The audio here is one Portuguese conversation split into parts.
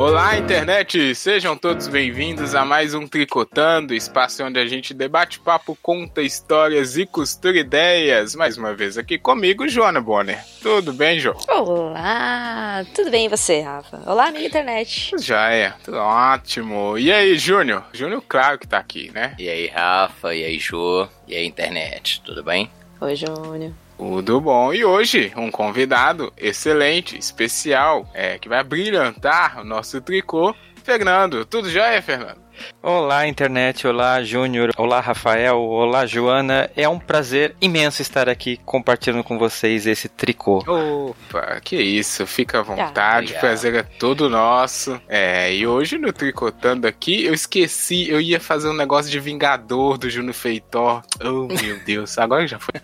Olá, internet! Sejam todos bem-vindos a mais um Tricotando, espaço onde a gente debate papo, conta histórias e costura ideias. Mais uma vez aqui comigo, Joana Bonner. Tudo bem, Jo? Olá! Tudo bem e você, Rafa? Olá, amiga internet. Já é, tudo ótimo. E aí, Júnior? Júnior, claro que tá aqui, né? E aí, Rafa? E aí, Jo? E aí, internet? Tudo bem? Oi, Júnior. Tudo bom. E hoje, um convidado excelente, especial, é, que vai brilhantar o nosso tricô. Fernando, tudo jóia, Fernando? Olá, internet. Olá, Júnior. Olá, Rafael. Olá, Joana. É um prazer imenso estar aqui compartilhando com vocês esse tricô. Opa, que isso. Fica à vontade. Ah, prazer é todo nosso. É, e hoje no Tricotando aqui, eu esqueci, eu ia fazer um negócio de Vingador do Júnior Feitor. Oh, meu Deus. Agora já foi.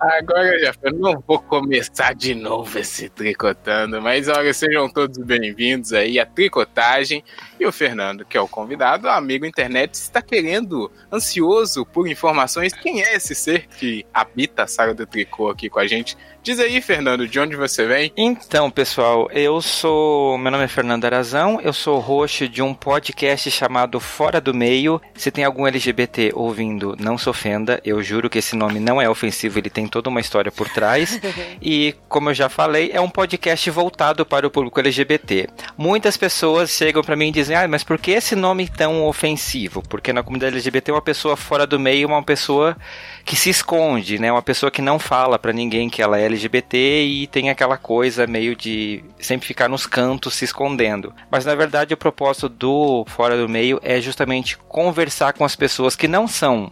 Agora já foi. Não vou começar de novo esse tricotando, mas olha, sejam todos bem-vindos aí à tricotagem. E o Fernando, que é o convidado, amigo internet, está querendo, ansioso por informações. Quem é esse ser que habita a sala do tricô aqui com a gente? Diz aí, Fernando, de onde você vem? Então, pessoal, eu sou. Meu nome é Fernando Arazão, eu sou host de um podcast chamado Fora do Meio. Se tem algum LGBT ouvindo, não se ofenda, eu juro que esse nome não é ofensivo, ele tem toda uma história por trás. e, como eu já falei, é um podcast voltado para o público LGBT. Muitas pessoas chegam para mim e dizem: ah, mas por que esse nome tão ofensivo? Porque na comunidade LGBT, uma pessoa fora do meio é uma pessoa que se esconde, né? Uma pessoa que não fala para ninguém que ela é LGBT e tem aquela coisa meio de sempre ficar nos cantos se escondendo. Mas na verdade o propósito do Fora do Meio é justamente conversar com as pessoas que não são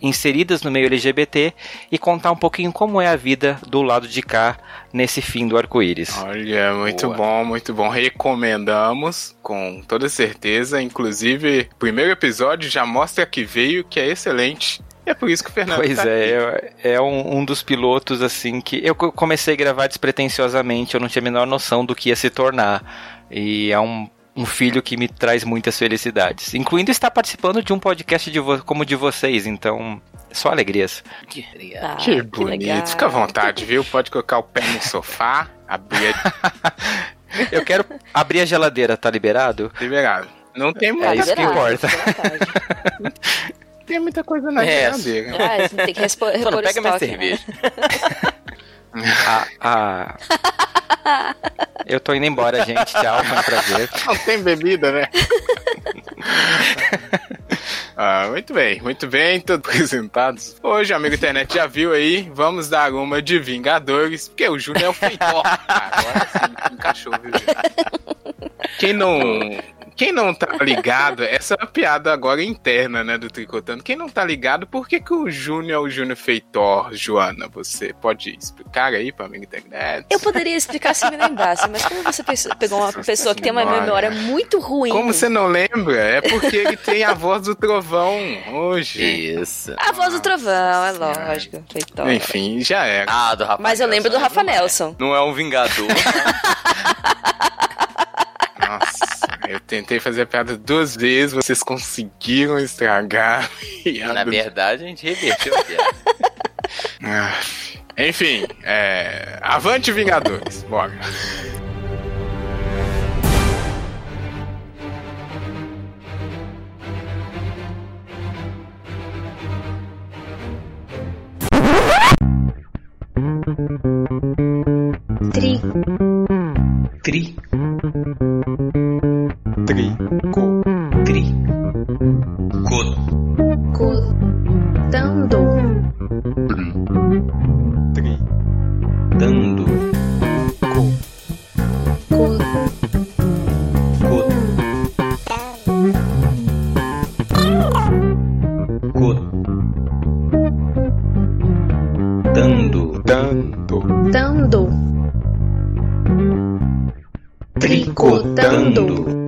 inseridas no meio LGBT e contar um pouquinho como é a vida do lado de cá nesse fim do arco-íris. Olha, muito Boa. bom, muito bom. Recomendamos com toda certeza. Inclusive, o primeiro episódio já mostra que veio, que é excelente. É por isso que o Fernando Pois tá é, é, é um, um, dos pilotos, assim, que eu comecei a gravar despretensiosamente, eu não tinha a menor noção do que ia se tornar. E é um, um filho que me traz muitas felicidades. Incluindo estar participando de um podcast de como de vocês, então. Só alegrias. Que, ah, que bonito. Que Fica à vontade, viu? Pode colocar o pé no sofá, abrir. eu quero abrir a geladeira, tá liberado? Liberado. Não tem mais. É isso que importa tem muita coisa na é. geladeira. Ah, tem que repor Não, pega minha né? ah, ah. Eu tô indo embora, gente. Tchau, foi um prazer. Não tem bebida, né? ah, muito bem, muito bem, todos apresentados. Hoje, amigo internet já viu aí, vamos dar uma de Vingadores, porque o Júnior é o feitor. Agora sim, encaixou, viu? Quem não quem não tá ligado, essa é uma piada agora interna, né, do Tricotando. Quem não tá ligado, por que, que o Júnior é o Júnior Feitor, Joana? Você pode explicar aí pra mim internet? Eu poderia explicar se me lembrasse, mas como você pegou uma Nossa pessoa que tem uma memória muito ruim. Como você não lembra? É porque ele tem a voz do trovão hoje. Isso. A voz do trovão, é lógico. Feitor. Enfim, já é. Ah, do Rafa Mas eu lembro do Rafa Nelson. Não é um vingador. Eu tentei fazer a piada duas vezes, vocês conseguiram estragar. Na verdade, a gente reverteu a piada. ah, enfim, é... avante Vingadores, bora. Tri. Tri. Tri. Co. Tri. Co. Co. Dando. Tri. Dando. Co. Co. Co. Co. Dando. Dando. Dando. Tricotando.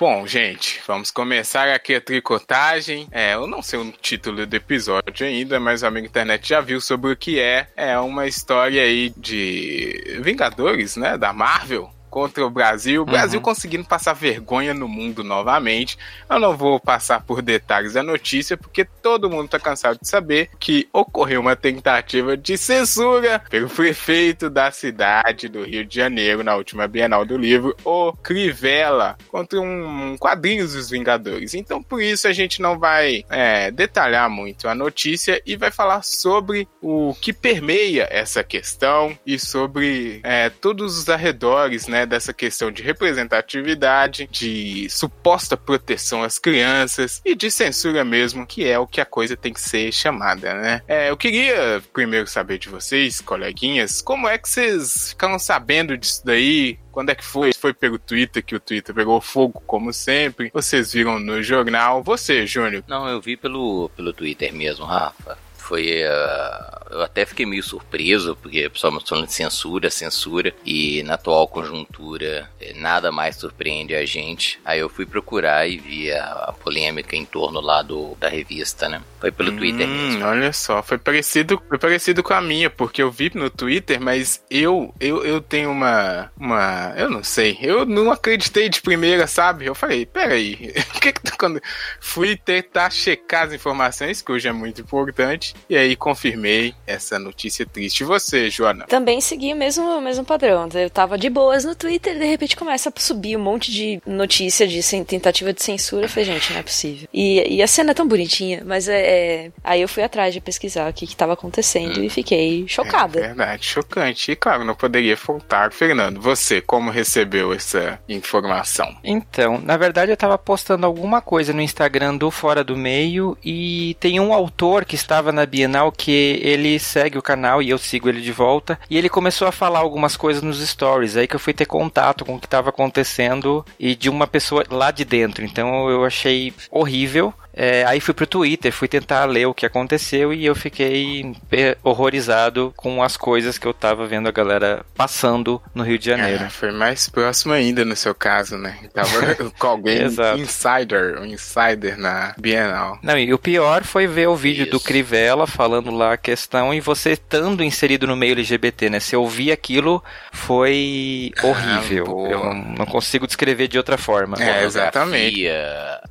Bom, gente, vamos começar aqui a tricotagem. É, eu não sei o título do episódio ainda, mas o amigo internet já viu sobre o que é. É uma história aí de Vingadores, né? Da Marvel contra o Brasil. O Brasil uhum. conseguindo passar vergonha no mundo novamente. Eu não vou passar por detalhes da notícia, porque todo mundo está cansado de saber que ocorreu uma tentativa de censura pelo prefeito da cidade do Rio de Janeiro na última Bienal do Livro, o Crivella, contra um quadrinhos dos Vingadores. Então, por isso, a gente não vai é, detalhar muito a notícia e vai falar sobre o que permeia essa questão e sobre é, todos os arredores né, dessa questão de representatividade, de suposta proteção às crianças e de censura mesmo, que é o que a coisa tem que ser chamada, né? É, eu queria primeiro saber de vocês, coleguinhas, como é que vocês ficaram sabendo disso daí? Quando é que foi? Foi pelo Twitter, que o Twitter pegou fogo, como sempre. Vocês viram no jornal. Você, Júnior? Não, eu vi pelo, pelo Twitter mesmo, Rafa foi. Uh, eu até fiquei meio surpreso, porque o pessoal falando de censura, censura, e na atual conjuntura eh, nada mais surpreende a gente. Aí eu fui procurar e vi a, a polêmica em torno lá do, da revista, né? Foi pelo hum, Twitter mesmo. Olha só, foi parecido, foi parecido com a minha, porque eu vi no Twitter, mas eu, eu, eu tenho uma. uma. Eu não sei, eu não acreditei de primeira, sabe? Eu falei, peraí, que que, quando fui tentar checar as informações, que hoje é muito importante, e aí confirmei essa notícia triste. E você, Joana? Também segui o mesmo, o mesmo padrão. Eu tava de boas no Twitter e de repente começa a subir um monte de notícia de tentativa de censura. Eu falei, gente, não é possível. E, e a cena é tão bonitinha, mas é, é... Aí eu fui atrás de pesquisar o que, que tava acontecendo hum. e fiquei chocada. É verdade, chocante. E claro, não poderia faltar. Fernando, você, como recebeu essa informação? Então, na verdade eu tava postando alguma coisa no Instagram do Fora do Meio e tem um autor que estava na Bienal que ele segue o canal e eu sigo ele de volta. E ele começou a falar algumas coisas nos stories. Aí que eu fui ter contato com o que estava acontecendo e de uma pessoa lá de dentro. Então eu achei horrível. É, aí fui pro Twitter, fui tentar ler o que aconteceu e eu fiquei horrorizado com as coisas que eu tava vendo a galera passando no Rio de Janeiro. É, foi mais próximo ainda no seu caso, né? Tava com alguém insider, um insider na Bienal. Não, e o pior foi ver o vídeo Isso. do Crivella falando lá a questão e você estando inserido no meio LGBT, né? Se ouvir aquilo foi ah, horrível. Ah, eu não, não, consigo descrever de outra forma. É, exatamente.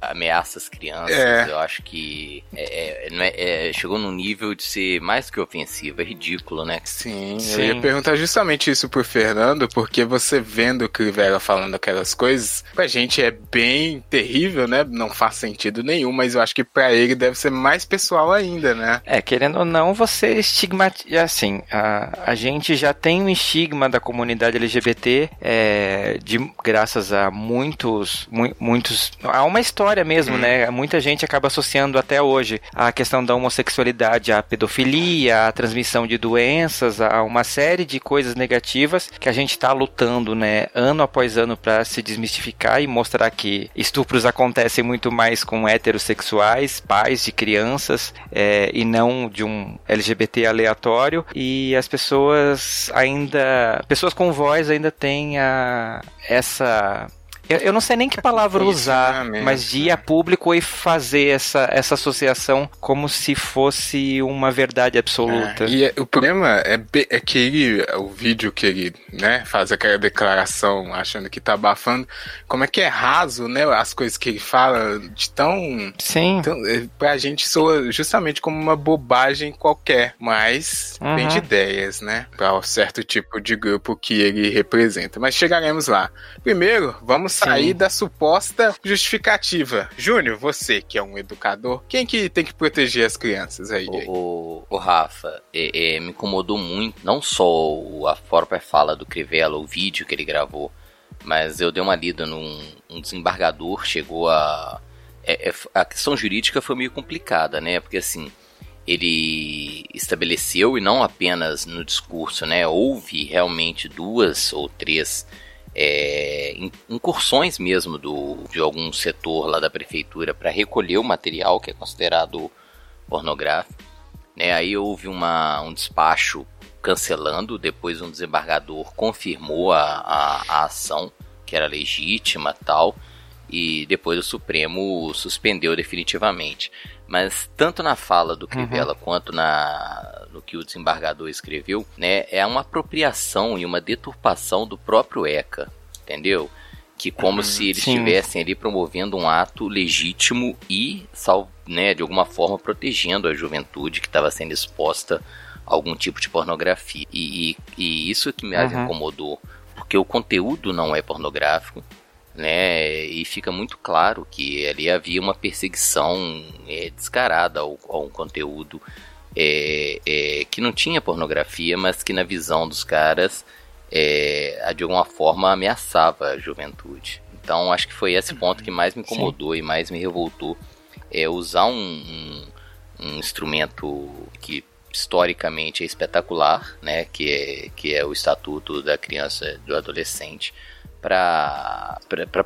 Ameaças crianças. É. É. Eu acho que é, é, é, é, chegou num nível de ser mais que ofensivo, é ridículo, né? Sim, Sim. eu ia perguntar justamente isso pro Fernando, porque você vendo o Crivella falando aquelas coisas, pra gente é bem terrível, né? Não faz sentido nenhum, mas eu acho que pra ele deve ser mais pessoal ainda, né? É, querendo ou não, você estigmatiza. Assim, a, a gente já tem um estigma da comunidade LGBT, é, de, graças a muitos, mu muitos. Há uma história mesmo, hum. né? Muita gente gente acaba associando até hoje a questão da homossexualidade à pedofilia, à transmissão de doenças, a uma série de coisas negativas que a gente está lutando, né, ano após ano para se desmistificar e mostrar que estupros acontecem muito mais com heterossexuais, pais de crianças, é, e não de um LGBT aleatório. E as pessoas ainda, pessoas com voz ainda têm a, essa eu, eu não sei nem que palavra usar, mas de ir a público e fazer essa, essa associação como se fosse uma verdade absoluta. É, e é, o problema é, é que ele, o vídeo que ele né, faz aquela declaração achando que tá abafando, como é que é raso, né? As coisas que ele fala de tão. Sim. Tão, é, pra gente soa justamente como uma bobagem qualquer, mas uhum. de ideias, né? Pra um certo tipo de grupo que ele representa. Mas chegaremos lá. Primeiro, vamos sair da suposta justificativa. Júnior, você que é um educador, quem que tem que proteger as crianças aí? O, o, o Rafa, é, é, me incomodou muito, não só a própria fala do Crivella, o vídeo que ele gravou, mas eu dei uma lida num um desembargador, chegou a... É, é, a questão jurídica foi meio complicada, né? Porque assim, ele estabeleceu e não apenas no discurso, né? Houve realmente duas ou três é, incursões mesmo do, de algum setor lá da prefeitura para recolher o material que é considerado pornográfico. Né? Aí houve uma, um despacho cancelando, depois um desembargador confirmou a, a, a ação, que era legítima tal, e depois o Supremo suspendeu definitivamente. Mas tanto na fala do Crivella uhum. quanto na, no que o desembargador escreveu, né, é uma apropriação e uma deturpação do próprio ECA. entendeu? Que como Uhum, se eles sim. estivessem ali promovendo um ato legítimo e, sal, né, de alguma forma, protegendo a juventude que estava sendo exposta a algum tipo de pornografia. E, e, e isso que me Uhum. incomodou, porque o conteúdo não é pornográfico, né? E fica muito claro que ali havia uma perseguição é, descarada ao, a um conteúdo é, é, que não tinha pornografia, mas que na visão dos caras é, de alguma forma ameaçava a juventude. Então acho que foi esse ponto que mais me incomodou e mais me revoltou. É usar um, um, um instrumento que historicamente é espetacular, né, que é, que é o Estatuto da Criança do Adolescente, para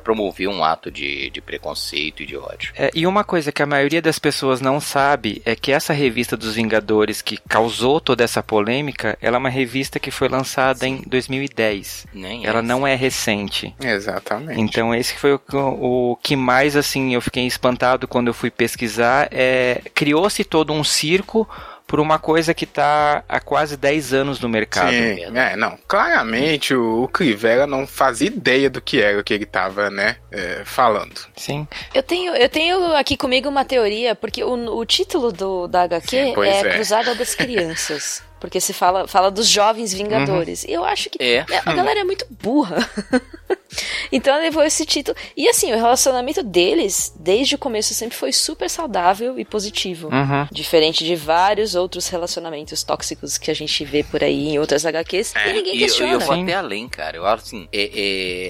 promover um ato de, de preconceito e de ódio. É, e uma coisa que a maioria das pessoas não sabe é que essa revista dos Vingadores que causou toda essa polêmica, ela é uma revista que foi lançada em 2010. Nem Ela é não é recente. Exatamente. Então esse foi o, que- o que mais assim eu fiquei espantado quando eu fui pesquisar. É, Criou-se todo um circo por uma coisa que está há quase 10 anos no mercado. Sim, é, não. Claramente o, o Crivella não fazia ideia do que era o que ele tava, né, é, falando. Sim. Eu tenho, eu tenho aqui comigo uma teoria, porque o, o título do, da HQ Sim, é, é. Cruzada das Crianças. Porque se fala, fala dos jovens vingadores. E eu acho que É. a galera é muito burra. então levou esse título. E assim, o relacionamento deles, desde o começo, sempre foi super saudável e positivo. Uhum. Diferente de vários outros relacionamentos tóxicos que a gente vê por aí em outras HQs. É, e ninguém E eu, questiona. eu vou até além, cara. Eu acho assim, é,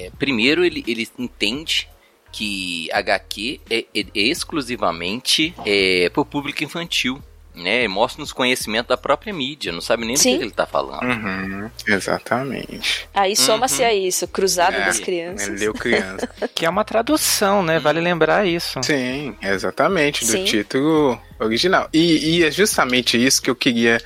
é, primeiro ele, ele entende que HQ é, é- é exclusivamente é, pro público infantil. Né, mostra-nos conhecimento da própria mídia, não sabe nem do que Sim. que ele tá falando. Uhum, exatamente. Aí soma-se Uhum. a isso, Cruzada É, das Ele Crianças. leu criança. Que é uma tradução, né? Vale lembrar isso. Sim, exatamente, do Sim. título original. E, e é justamente isso que eu queria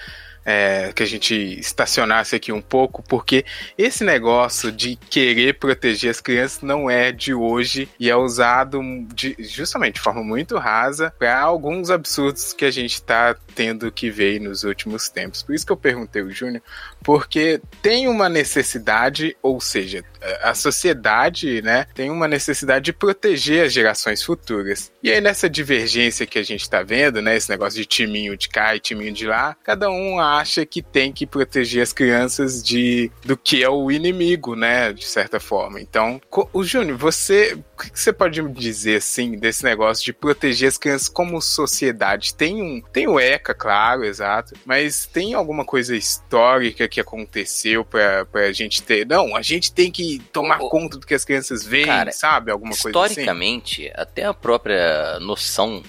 é, que a gente estacionasse aqui um pouco, porque esse negócio de querer proteger as crianças não é de hoje e é usado de, justamente de forma muito rasa para alguns absurdos que a gente está tendo que ver nos últimos tempos. Por isso que eu perguntei o Júnior, porque tem uma necessidade, ou seja, a sociedade, né, tem uma necessidade de proteger as gerações futuras. E aí nessa divergência que a gente está vendo, né, esse negócio de timinho de cá e timinho de lá, cada um acha que tem que proteger as crianças de do que é o inimigo, né, de certa forma. Então, o Júnior, você, o que que você pode me dizer assim desse negócio de proteger as crianças como sociedade? Tem um, tem o ECA, claro, exato, mas tem alguma coisa histórica que aconteceu pra, pra gente ter, não, a gente tem que tomar O- o- conta do que as crianças veem, Cara, sabe? Alguma coisa assim. Historicamente, até a própria noção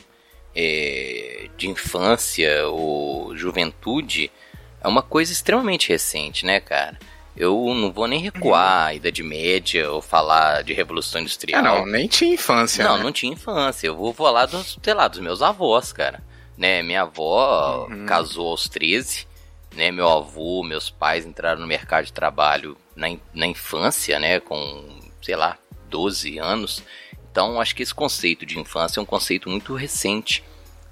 é, de infância ou juventude é uma coisa extremamente recente, né, cara? Eu não vou nem recuar a Idade Média ou falar de Revolução Ah, Industrial. não, nem tinha infância, Não, né? não tinha infância. Eu vou falar dos, sei lá, dos meus avós, cara. Né, minha avó Uhum. casou aos 13, né? Meu avô, meus pais entraram no mercado de trabalho na, na infância, né? Com, sei lá, 12 anos. Então, acho que esse conceito de infância é um conceito muito recente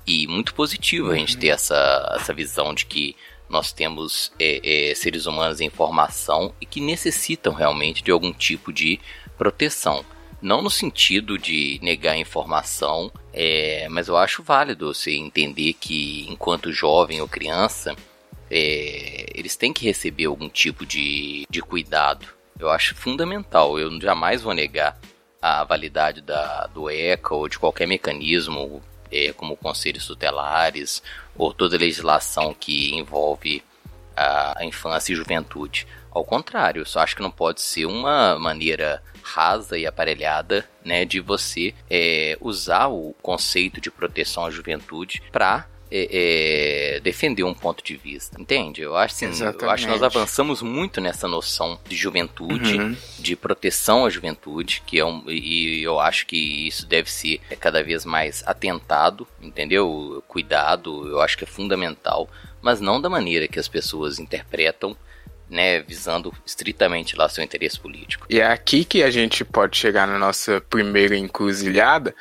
e muito positivo a gente ter essa, essa visão de que nós temos é, é, seres humanos em formação e que necessitam realmente de algum tipo de proteção. Não no sentido de negar a informação, é, mas eu acho válido você entender que enquanto jovem ou criança, é, eles têm que receber algum tipo de, de cuidado. Eu acho fundamental, eu jamais vou negar a validade da, do ECA ou de qualquer mecanismo, é, como conselhos tutelares ou toda legislação que envolve a, infância e juventude. Ao contrário, eu só acho que não pode ser uma maneira rasa e aparelhada né, de você é, usar o conceito de proteção à juventude para é, é, defender um ponto de vista, entende? Eu acho, assim, eu acho que nós avançamos muito nessa noção de juventude, Uhum. de proteção à juventude, que é um, e eu acho que isso deve ser cada vez mais atentado, entendeu? Cuidado, eu acho que é fundamental, mas não da maneira que as pessoas interpretam, né, visando estritamente lá seu interesse político. E é aqui que a gente pode chegar na nossa primeira encruzilhada,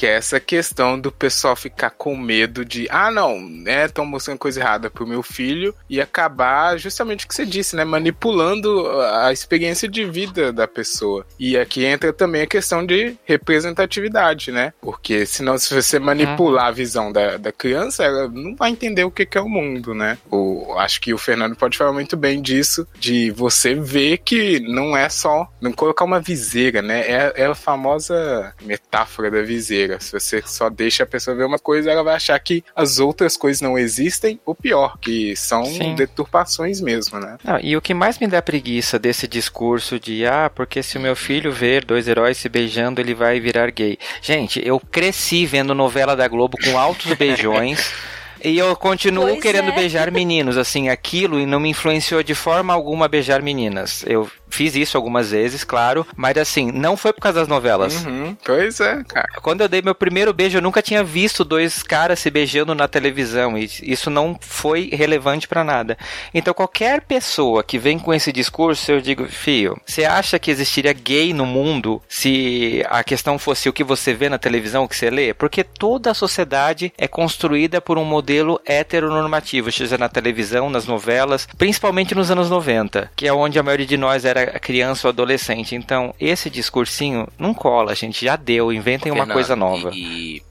Que é essa questão do pessoal ficar com medo de, ah, não, né, estão mostrando coisa errada pro meu filho e acabar justamente o que você disse, né, manipulando a experiência de vida da pessoa. E aqui entra também a questão de representatividade, né? Porque senão, se você manipular a visão da, da criança, ela não vai entender o que, que é o mundo, né? O, acho que o Fernando pode falar muito bem disso, de você ver que não é só, não colocar uma viseira, né? É, é a famosa metáfora da viseira. Se você só deixa a pessoa ver uma coisa, ela vai achar que as outras coisas não existem, ou pior, que são Sim. deturpações mesmo, né? Não, e o que mais me dá preguiça desse discurso de, ah, porque se o meu filho ver dois heróis se beijando, ele vai virar gay. Gente, eu cresci vendo novela da Globo com altos beijões. E eu continuo pois querendo é. beijar meninos, assim, aquilo e não me influenciou de forma alguma beijar meninas. Eu Fiz isso algumas vezes, claro, mas assim, não foi por causa das novelas. Uhum, pois é, cara. Quando eu dei meu primeiro beijo, eu nunca tinha visto dois caras se beijando na televisão e isso não foi relevante para nada. Então, qualquer pessoa que vem com esse discurso, eu digo, fio, você acha que existiria gay no mundo se a questão fosse o que você vê na televisão, o que você lê? Porque toda a sociedade é construída por um modelo heteronormativo, seja na televisão, nas novelas, principalmente nos anos 90, que é onde a maioria de nós era criança ou adolescente. Então, esse discursinho não cola, gente. Já deu. Inventem uma coisa nova. E, e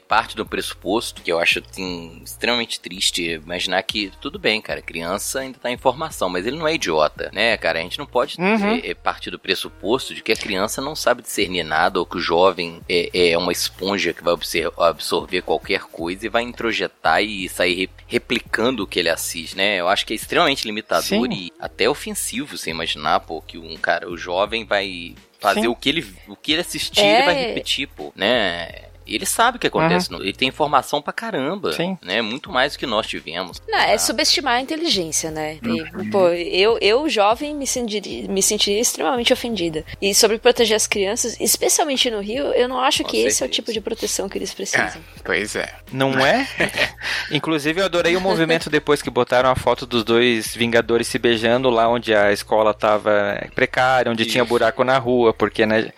parte do pressuposto, que eu acho assim, extremamente triste, imaginar que tudo bem, cara, criança ainda tá em formação, mas ele não é idiota, né, cara? A gente não pode uhum. é, partir do pressuposto de que a criança não sabe discernir nada ou que o jovem é, é uma esponja que vai absorver qualquer coisa e vai introjetar e sair replicando o que ele assiste, né? Eu acho que é extremamente limitador Sim. e até ofensivo você imaginar, pô, que um cara, o jovem vai fazer o que ele o que ele assistir, é... ele vai é. repetir, pô, né? Ele sabe o que acontece. Uhum. Ele tem informação pra caramba. Sim. Né? Muito mais do que nós tivemos. Não, é tá? é subestimar a inteligência, né? E, uhum. pô, eu, eu, jovem, me sentiria, me sentiria extremamente ofendida. E sobre proteger as crianças, especialmente no Rio, eu não acho Com que certeza. esse é o tipo de proteção que eles precisam. É, pois é. Não é? Inclusive, eu adorei o movimento depois que botaram a foto dos dois Vingadores se beijando lá onde a escola tava precária, onde Isso. tinha buraco na rua, porque, né?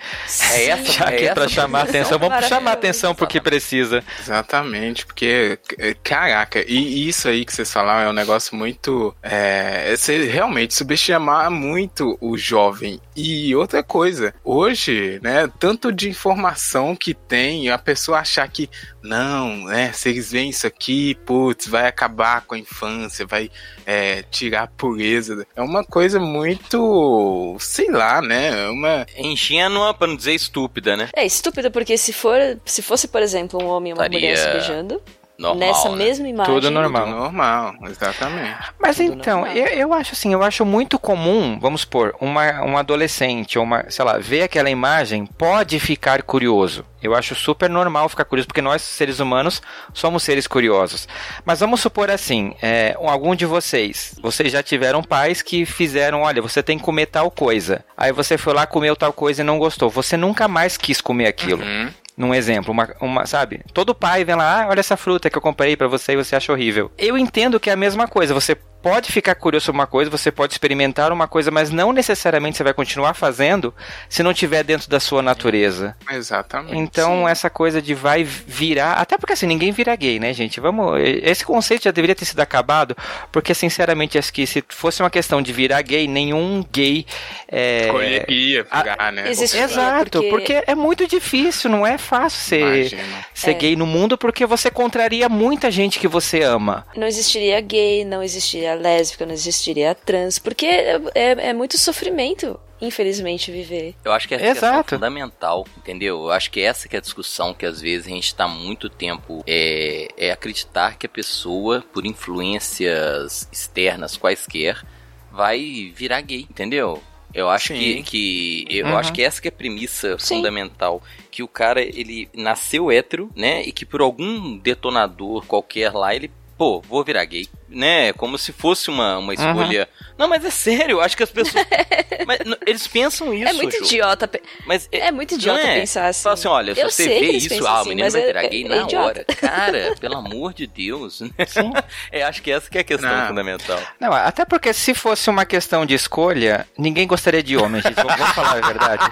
É essa, Já é que essa pra chamar atenção, vamos chamar atenção atenção pro que precisa. Exatamente, porque, caraca, e isso aí que vocês falaram é um negócio muito. É, você realmente subestimar muito o jovem. E outra coisa, hoje, né, tanto de informação que tem, a pessoa achar que, não, né, se eles veem isso aqui, putz, vai acabar com a infância, vai é, tirar a pureza. É uma coisa muito, sei lá, né, é uma... Ingênua, pra não dizer estúpida, né? É, estúpida porque se for, se fosse, por exemplo, um homem e uma Taria... mulher se beijando, Normal, nessa né? mesma imagem. Tudo normal. Tudo normal, exatamente. Mas Tudo então, eu, eu acho assim, eu acho muito comum, vamos supor, uma, um adolescente ou uma, sei lá, ver aquela imagem, pode ficar curioso. Eu acho super normal ficar curioso, porque nós, seres humanos, somos seres curiosos. Mas vamos supor assim, é, algum de vocês, vocês já tiveram pais que fizeram, olha, você tem que comer tal coisa. Aí você foi lá, comeu tal coisa e não gostou. Você nunca mais quis comer aquilo. Uhum num exemplo, uma, uma, sabe? Todo pai vem lá, ah, olha essa fruta que eu comprei para você e você acha horrível. Eu entendo que é a mesma coisa, você pode ficar curioso sobre uma coisa, você pode experimentar uma coisa, mas não necessariamente você vai continuar fazendo se não tiver dentro da sua natureza. Exatamente. Então, sim. essa coisa de vai virar, até porque assim, ninguém vira gay, né, gente? Vamos, esse conceito já deveria ter sido acabado, porque sinceramente acho que se fosse uma questão de virar gay, nenhum gay é, ia virar, a, né? Exato, porque... porque... é muito difícil, não é fácil ser, ser é. gay no mundo, porque você contraria muita gente que você ama. Não existiria gay, não existiria lésbica, não existiria trans, porque é, é, é muito sofrimento infelizmente, viver. Eu acho que é Exato. fundamental, entendeu? Eu acho que essa que é a discussão que às vezes a gente está muito tempo é, é acreditar que a pessoa, por influências externas quaisquer, vai virar gay, entendeu? Eu acho que, que eu uhum. acho que essa que é a premissa Sim. fundamental, que o cara ele nasceu hétero, né, e que por algum detonador qualquer lá ele, pô, vou virar gay né, como se fosse uma, uma escolha. Uhum. Não, mas é sério, acho que as pessoas. mas, eles pensam isso. É muito idiota. Mas, é, é muito idiota é? pensar assim. Fala assim: olha, se você vê isso, ah, o menino vai virar é, gay na idiota. hora. Cara, pelo amor de Deus. Né? Sim. É, acho que essa que é a questão não. fundamental. Não, até porque se fosse uma questão de escolha, ninguém gostaria de homem, gente. Vamos falar a verdade.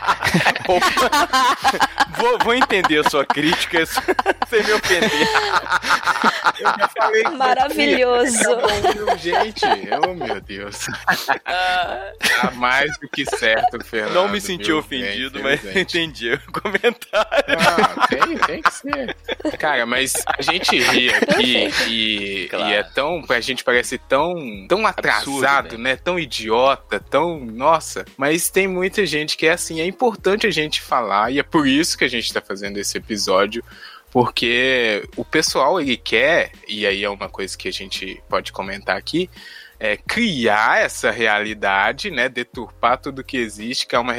vou, vou entender a sua crítica sem me ofender. Eu Maravilhoso. gente, oh meu Deus. Tá mais do que certo, Fernando. Não me senti viu? ofendido, mas entendi o comentário. Ah, tem, tem que ser. Cara, mas a gente ri aqui e, claro. e é tão. A gente parece tão, tão atrasado, Absurdo, né? Tão idiota, tão. Nossa. Mas tem muita gente que é assim. É importante a gente falar e é por isso que a gente tá fazendo esse episódio porque o pessoal ele quer, e aí é uma coisa que a gente pode comentar aqui, é, criar essa realidade, né, deturpar tudo que existe, que é uma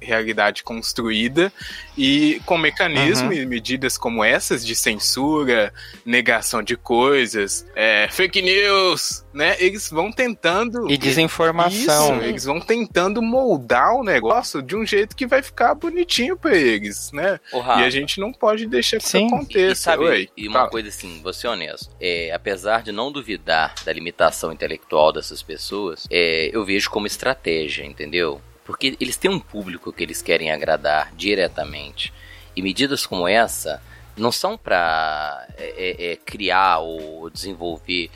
realidade construída, e com mecanismos uhum. e medidas como essas de censura, negação de coisas, é, fake news, né, eles vão tentando... E desinformação. Isso, eles vão tentando moldar o negócio de um jeito que vai ficar bonitinho para eles, né? e a gente não pode deixar que Sim. isso aconteça. E, sabe, Oi, e uma fala. coisa assim, vou ser honesto, é, apesar de não duvidar da limitação intelectual dessas pessoas, é, eu vejo como estratégia, entendeu? Porque eles têm um público que eles querem agradar diretamente. E medidas como essa não são para é, é, é, criar ou desenvolver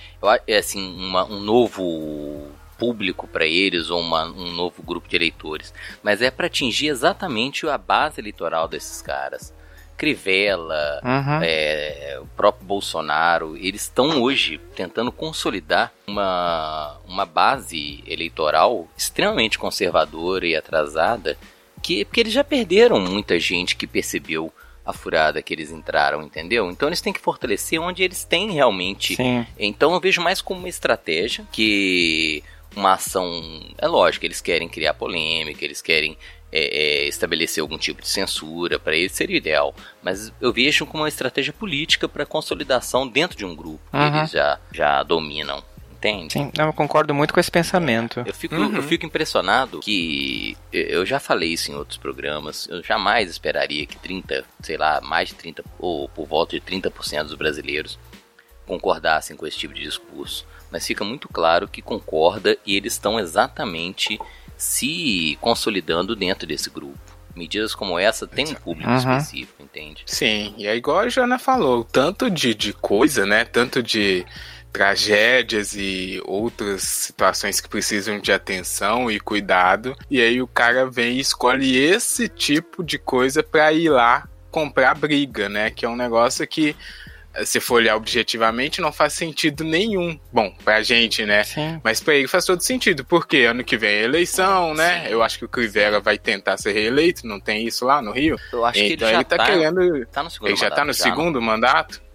é, assim, uma, um novo público para eles ou uma, um novo grupo de eleitores, mas é para atingir exatamente a base eleitoral desses caras. Crivella, uhum. é, o próprio Bolsonaro, eles estão hoje tentando consolidar uma, uma base eleitoral extremamente conservadora e atrasada, que, porque eles já perderam muita gente que percebeu a furada que eles entraram, entendeu? Então eles têm que fortalecer onde eles têm realmente. Sim. Então eu vejo mais como uma estratégia que uma ação. É lógico, eles querem criar polêmica, eles querem é, é, estabelecer algum tipo de censura, para ele seria ideal. Mas eu vejo como uma estratégia política para consolidação dentro de um grupo uhum. que eles já, já dominam. Entende? Sim, eu concordo muito com esse pensamento. Eu fico, uhum. eu fico impressionado que eu já falei isso em outros programas. Eu jamais esperaria que 30, sei lá, mais de 30 ou por volta de 30% dos brasileiros concordassem com esse tipo de discurso. Mas fica muito claro que concorda e eles estão exatamente se consolidando dentro desse grupo. Medidas como essa têm um público uhum. específico, entende? Sim, e é igual a Jana falou, tanto de, de coisa, né? Tanto de tragédias e outras situações que precisam de atenção e cuidado. E aí o cara vem e escolhe esse tipo de coisa para ir lá comprar briga, né? Que é um negócio que se for olhar objetivamente, não faz sentido nenhum. Bom, pra gente, né? Sim. Mas pra ele faz todo sentido, porque ano que vem é eleição, né? Sim. Eu acho que o Crivella vai tentar ser reeleito, não tem isso lá no Rio? Eu acho então que ele, já ele tá, tá querendo. Tá no segundo ele já tá no já, segundo não? mandato?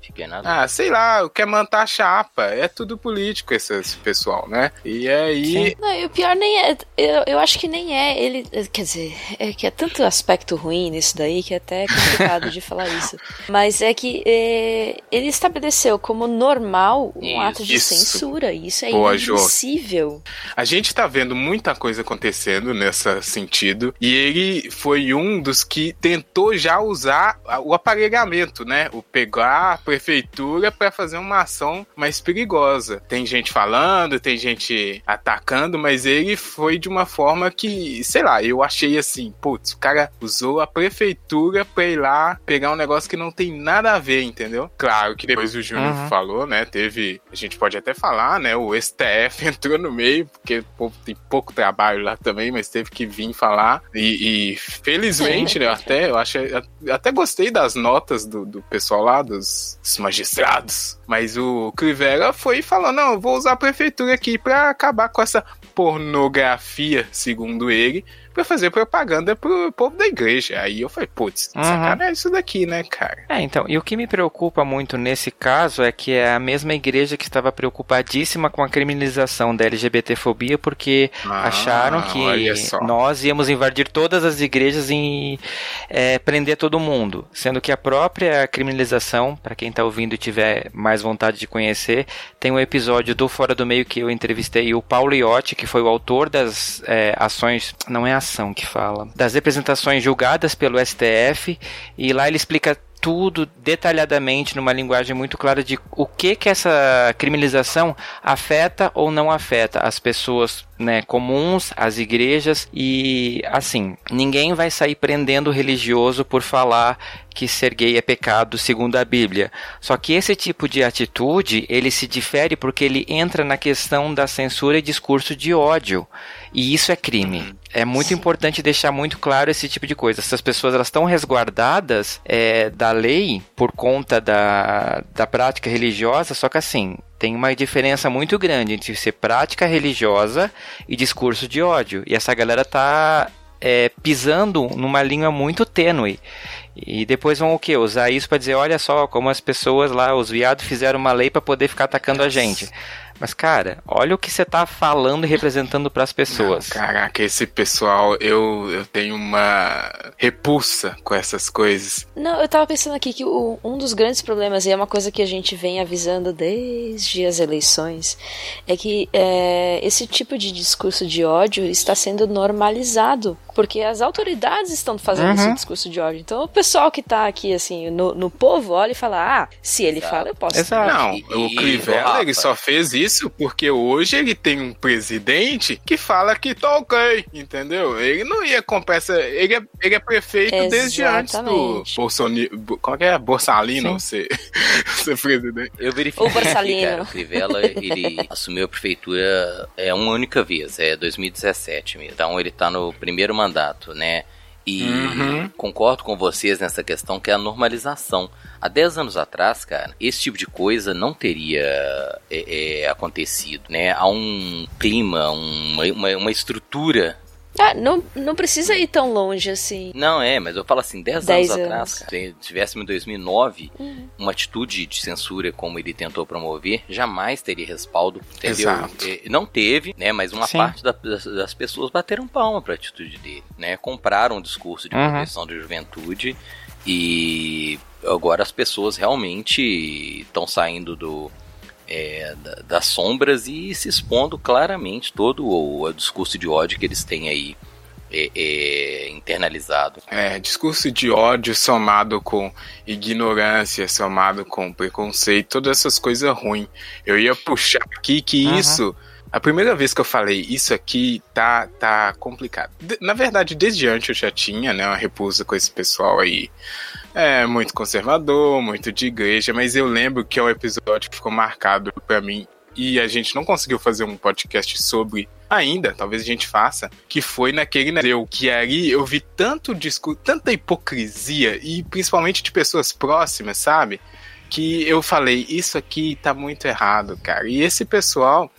Ah, sei lá, quer manter chapa. É tudo político esse, esse pessoal, né? E aí. Não, e o pior nem é. Eu, eu acho que nem é ele. Quer dizer, é que é tanto aspecto ruim nisso daí que é até complicado de falar isso. Mas é que é, ele estabeleceu como normal um isso, ato de isso. censura. Isso é Boa, inadmissível. A gente tá vendo muita coisa acontecendo nesse sentido. E ele foi um dos que tentou já usar o aparelhamento, né? O pegar prefeitura para fazer uma ação mais perigosa. Tem gente falando, tem gente atacando, mas ele foi de uma forma que, sei lá, eu achei assim, putz, o cara usou a prefeitura pra ir lá pegar um negócio que não tem nada a ver, entendeu? Claro que depois o Júnior uhum. falou, né? Teve, a gente pode até falar, né? O STF entrou no meio, porque pô, tem pouco trabalho lá também, mas teve que vir falar. E, e felizmente, né? Até, eu achei, até gostei das notas do, do pessoal lá, dos magistrados. Mas o Crivella foi falando: não, vou usar a prefeitura aqui para acabar com essa pornografia, segundo ele, pra fazer propaganda pro povo da igreja. Aí eu falei, putz, uhum. sacanagem isso daqui, né, cara? É, então, e o que me preocupa muito nesse caso é que é a mesma igreja que estava preocupadíssima com a criminalização da LGBTfobia porque ah, acharam que nós íamos invadir todas as igrejas e é, prender todo mundo, sendo que a própria criminalização, para quem está ouvindo e tiver mais vontade de conhecer, tem um episódio do Fora do Meio que eu entrevistei o Paulo Iotti, que foi o autor das é, ações, não é ação que fala, das representações julgadas pelo STF, e lá ele explica tudo detalhadamente numa linguagem muito clara de o que que essa criminalização afeta ou não afeta as pessoas né, comuns, as igrejas e assim, ninguém vai sair prendendo o religioso por falar que ser gay é pecado segundo a Bíblia. Só que esse tipo de atitude, ele se difere porque ele entra na questão da censura e discurso de ódio. E isso é crime. Uhum. É muito Sim. importante deixar muito claro esse tipo de coisa. Essas pessoas elas estão resguardadas é, da lei por conta da, da prática religiosa, só que assim, tem uma diferença muito grande entre ser prática religiosa e discurso de ódio. E essa galera tá é, pisando numa linha muito tênue. E depois vão o que? Usar isso para dizer, olha só como as pessoas lá, os viados fizeram uma lei para poder ficar atacando a gente. Mas, cara, olha o que você tá falando e representando para as pessoas. Não, caraca, esse pessoal, eu, eu tenho uma repulsa com essas coisas. Não, eu tava pensando aqui que o, um dos grandes problemas, e é uma coisa que a gente vem avisando desde as eleições, é que é, esse tipo de discurso de ódio está sendo normalizado. Porque as autoridades estão fazendo uhum. esse discurso de ódio. Então o pessoal que tá aqui, assim, no, no povo, olha e fala: ah, se ele Exato. fala, eu posso. Exato. Não, e, o Crivella, ele só fez isso isso porque hoje ele tem um presidente que fala que tá ok, entendeu? Ele não ia comprar essa. Ele é, ele é prefeito Exatamente. desde antes do Bolsonaro. Qual que é? Borsalino ser, ser presidente. Eu verifiquei. O Borsalino. Cara, o Crivella, ele assumiu a prefeitura é uma única vez, é 2017 mesmo. Então ele tá no primeiro mandato, né? E uhum. concordo com vocês nessa questão que é a normalização. Há 10 anos atrás, cara, esse tipo de coisa não teria é, é, acontecido, né? Há um clima, uma, uma, uma estrutura ah, não, não precisa ir tão longe assim. Não, é, mas eu falo assim, 10 anos, anos, atrás, se tivéssemos em 2009 uhum. uma atitude de censura como ele tentou promover, jamais teria respaldo, entendeu? Exato. É, não teve, né, mas uma Sim. parte da, das, das, pessoas bateram palma para a atitude dele, né? Compraram o discurso de uhum. proteção da juventude e agora as pessoas realmente estão saindo do é, das sombras e se expondo claramente todo o, o discurso de ódio que eles têm aí é, é, internalizado. É, discurso de ódio somado com ignorância, somado com preconceito, todas essas coisas ruins. Eu ia puxar aqui que uhum. isso. A primeira vez que eu falei isso aqui tá, tá complicado. Na verdade, desde antes eu já tinha, né, uma repulsa com esse pessoal aí é, muito conservador, muito de igreja, mas eu lembro que é um episódio que ficou marcado para mim e a gente não conseguiu fazer um podcast sobre ainda, talvez a gente faça, que foi naquele museu, que ali eu vi tanto discurso, tanta hipocrisia, e principalmente de pessoas próximas, sabe? Que eu falei, isso aqui tá muito errado, cara. E esse pessoal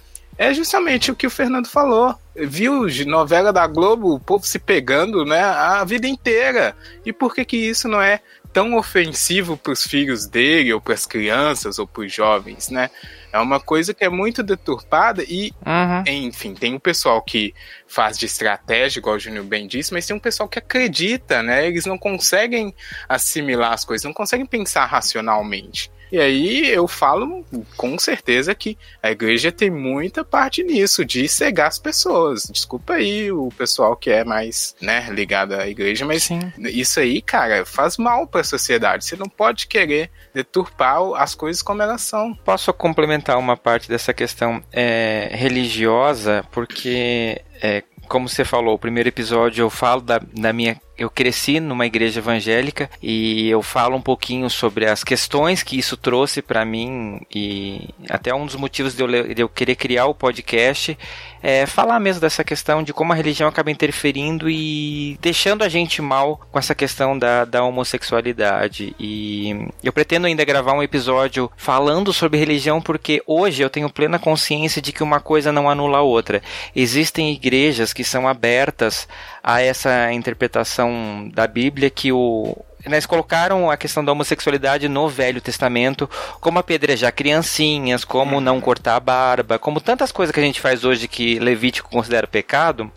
é justamente o que o Fernando falou. Viu novela da Globo, o povo se pegando, né, a vida inteira. E por que que isso não é tão ofensivo para os filhos dele, ou para as crianças, ou para os jovens, né? É uma coisa que é muito deturpada e, uhum. enfim, tem o um pessoal que faz de estratégia, igual o Júnior bem disse, mas tem um pessoal que acredita, né? Eles não conseguem assimilar as coisas, não conseguem pensar racionalmente. E aí eu falo com certeza que a igreja tem muita parte nisso, de cegar as pessoas. Desculpa aí o pessoal que é mais, né, ligado à igreja, mas Sim. isso aí, cara, faz mal para a sociedade. Você não pode querer deturpar as coisas como elas são. Posso complementar uma parte dessa questão é, religiosa, porque é, como você falou, o primeiro episódio eu falo da, da minha eu cresci numa igreja evangélica e eu falo um pouquinho sobre as questões que isso trouxe para mim e até um dos motivos de eu, de eu querer criar o podcast é falar mesmo dessa questão de como a religião acaba interferindo e deixando a gente mal com essa questão da, da homossexualidade. E eu pretendo ainda gravar um episódio falando sobre religião porque hoje eu tenho plena consciência de que uma coisa não anula a outra. Existem igrejas que são abertas a essa interpretação da Bíblia que o, eles colocaram a questão da homossexualidade no Velho Testamento, como apedrejar criancinhas, como não cortar a barba, como tantas coisas que a gente faz hoje que Levítico considera pecado.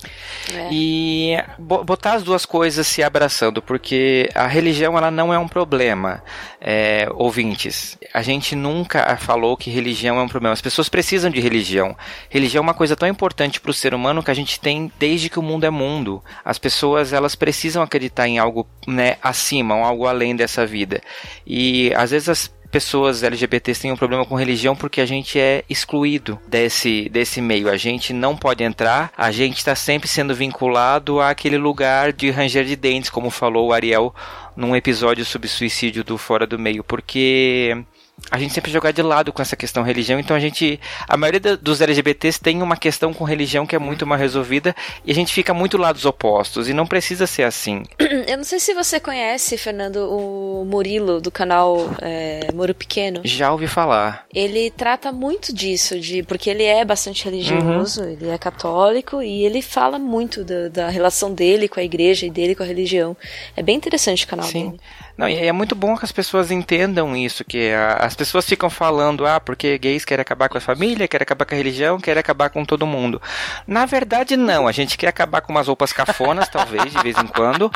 É. E botar as duas coisas se abraçando, porque a religião ela não é um problema. É, ouvintes, a gente nunca falou que religião é um problema. As pessoas precisam de religião. Religião é uma coisa tão importante para o ser humano que a gente tem desde que o mundo é mundo. As pessoas elas precisam acreditar em algo né, acima algo além dessa vida. E às vezes as pessoas LGBTs têm um problema com religião porque a gente é excluído desse, desse meio. A gente não pode entrar, a gente está sempre sendo vinculado àquele lugar de ranger de dentes, como falou o Ariel num episódio sobre suicídio do Fora do Meio, porque a gente sempre jogar de lado com essa questão religião, então a gente, a maioria dos LGBTs tem uma questão com religião que é muito mal resolvida e a gente fica muito lados opostos e não precisa ser assim. Eu não sei se você conhece, Fernando, o Murilo do canal é, Muro Pequeno. Já ouvi falar. Ele trata muito disso, de porque ele é bastante religioso, uhum. ele é católico e ele fala muito da, da relação dele com a igreja e dele com a religião. É bem interessante o canal Sim. dele. Não, e é muito bom que as pessoas entendam isso, que a, as pessoas ficam falando, ah, porque gays querem acabar com a família, querem acabar com a religião, querem acabar com todo mundo. Na verdade, não. A gente quer acabar com umas roupas cafonas, talvez, de vez em quando.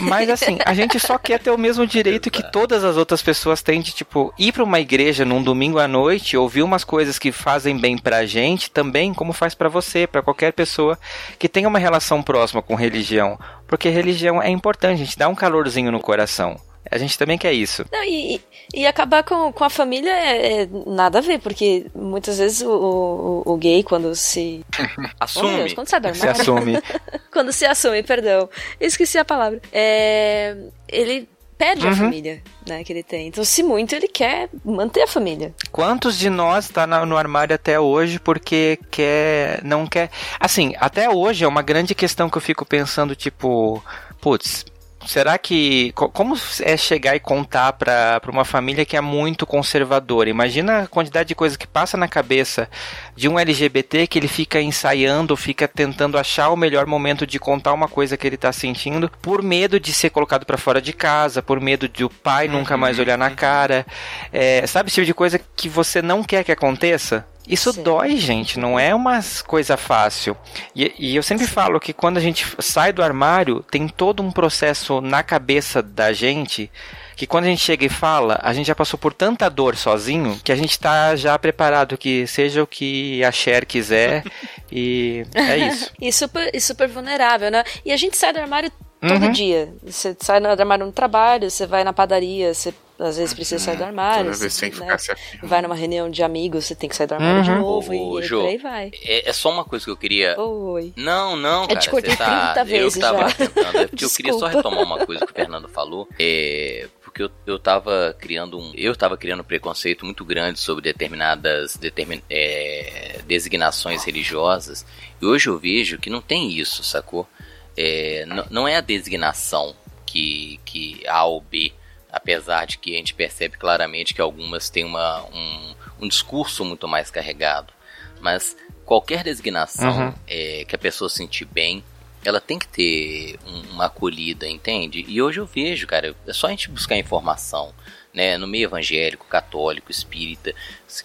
Mas assim, a gente só quer ter o mesmo direito que todas as outras pessoas têm de, tipo, ir para uma igreja num domingo à noite, ouvir umas coisas que fazem bem pra gente, também como faz para você, para qualquer pessoa que tenha uma relação próxima com religião. Porque religião é importante, a gente dá um calorzinho no coração. A gente também quer isso. Não, e, e acabar com, com a família é, é nada a ver, porque muitas vezes o, o, o gay, quando se. assume. Oh, Deus, quando sai do armário. Se assume. quando se assume, perdão. Esqueci a palavra. É, ele perde uhum. a família, né, que ele tem. Então, se muito, ele quer manter a família. Quantos de nós tá no armário até hoje porque quer, não quer... Assim, até hoje é uma grande questão que eu fico pensando, tipo, putz, Será que. Como é chegar e contar para uma família que é muito conservadora? Imagina a quantidade de coisa que passa na cabeça de um LGBT que ele fica ensaiando, fica tentando achar o melhor momento de contar uma coisa que ele está sentindo, por medo de ser colocado para fora de casa, por medo de o pai nunca mais olhar na cara. É, sabe esse tipo de coisa que você não quer que aconteça? Isso Sim. dói, gente, não é uma coisa fácil. E, e, eu sempre falo que quando a gente sai do armário, tem todo um processo na cabeça da gente que quando a gente chega e fala, a gente já passou por tanta dor sozinho que a gente está já preparado que seja o que a Cher quiser e é isso. e, super, e super vulnerável, né? E a gente sai do armário todo uhum. dia. Você sai do armário no trabalho, você vai na padaria, você às vezes precisa sair do armário. Toda vez tem que né? ficar Vai numa reunião de amigos, você tem que sair do armário uhum. de novo Ô, e, por aí vai. É, é, só uma coisa que eu queria. Oi. Não, não, cara. Eu te cortei tá... 30 vezes eu tava já. tentando. É porque eu queria só retomar uma coisa que o Fernando falou. É porque eu, eu tava criando um. Eu tava criando um preconceito muito grande sobre determinadas determin, é, designações religiosas. E hoje eu vejo que não tem isso, sacou? É, não é a designação que, que A ou B apesar de que a gente percebe claramente que algumas têm uma, um, um discurso muito mais carregado. Mas qualquer designação uhum. é, que a pessoa sentir bem, ela tem que ter um, uma acolhida, entende? E hoje eu vejo, cara, é só a gente buscar informação, né, no meio evangélico, católico, espírita,